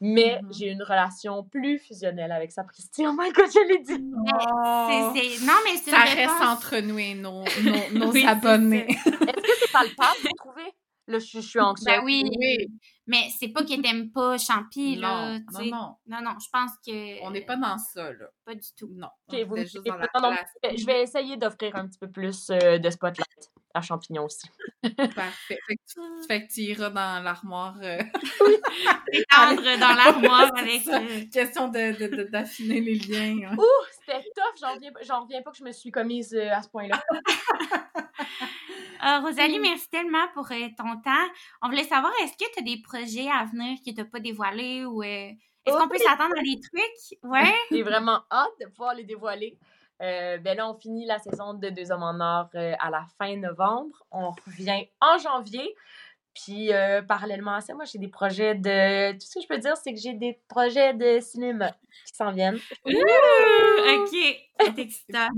Mais Mhm. j'ai une relation plus fusionnelle avec Sapristi. Oh my god, je l'ai dit! Oh. Non, mais c'est ça une reste entre nous et nos, nos, nos Oui, c'est abonnés. Est-ce que c'est palpable, vous trouvez? Là, je, je suis anxieuse. Ben oui. Oui. Mais c'est pas qu'elle t'aime pas Champi, là. Non, tu non, non. Non, non, je pense que. On n'est pas dans ça, là. Pas du tout. Non. Vous était me juste suivez dans la pas. Non, non, place. je vais- je vais essayer d'offrir un petit peu plus euh, de spotlight à Champignon aussi. Parfait. Fait que, tu, fait que tu iras dans l'armoire. euh, Étendre dans l'armoire avec. ça. euh, Question de, de- de- d'affiner les liens. hein. Ouh, c'était tough. J'en reviens, j'en reviens pas que je me suis commise euh, à ce point-là. Euh, Rosalie, merci tellement pour euh, ton temps. On voulait savoir, est-ce que tu as des projets à venir que tu n'as pas dévoilés ou euh, est-ce qu'on peut s'attendre à des trucs? Ouais. J'ai vraiment hâte de pouvoir les dévoiler. Euh, ben là, on finit la saison de Deux Hommes en Or euh, à la fin novembre. On revient en janvier. Puis, euh, parallèlement à ça, moi, j'ai des projets de... Tout ce que je peux dire, c'est que j'ai des projets de cinéma qui s'en viennent. Ouh, OK. C'est excitant.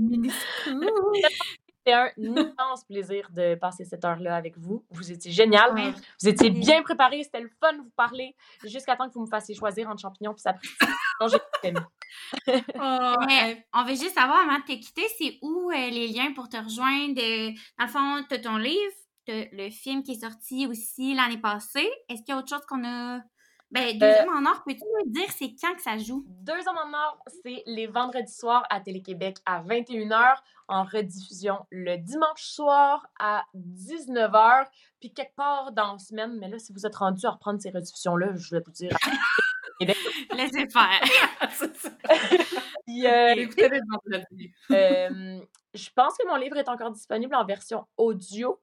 C'est un immense plaisir de passer cette heure-là avec vous. Vous étiez génial. Ouais. Vous étiez bien préparés. C'était le fun de vous parler jusqu'à temps que vous me fassissiez choisir entre champignons puis sapristi. Non, j'ai. Oh, Mais on veut juste savoir avant de te quitter, c'est où euh, les liens pour te rejoindre? Euh, dans le fond, tu as ton livre, t'as le film qui est sorti aussi l'année passée. Est-ce qu'il y a autre chose qu'on a? Ben, deux Euh, hommes en or, peux-tu nous dire c'est quand que ça joue? Deux hommes en or, c'est les vendredis soirs à Télé-Québec à 21h, en rediffusion le dimanche soir à 19h, puis quelque part dans la semaine, mais là, si vous êtes rendu à reprendre ces rediffusions-là, je vais vous dire. Laissez faire. Puis, euh, Écoutez euh, je pense que mon livre est encore disponible en version audio.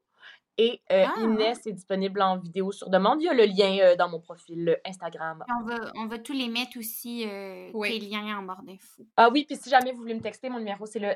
Et euh, Ah. Inès est disponible en vidéo sur demande. Il y a le lien euh, dans mon profil Instagram. On va, on va tous les mettre aussi, euh, Oui. tes liens en barre d'infos. Ah oui, puis si jamais vous voulez me texter, mon numéro, c'est le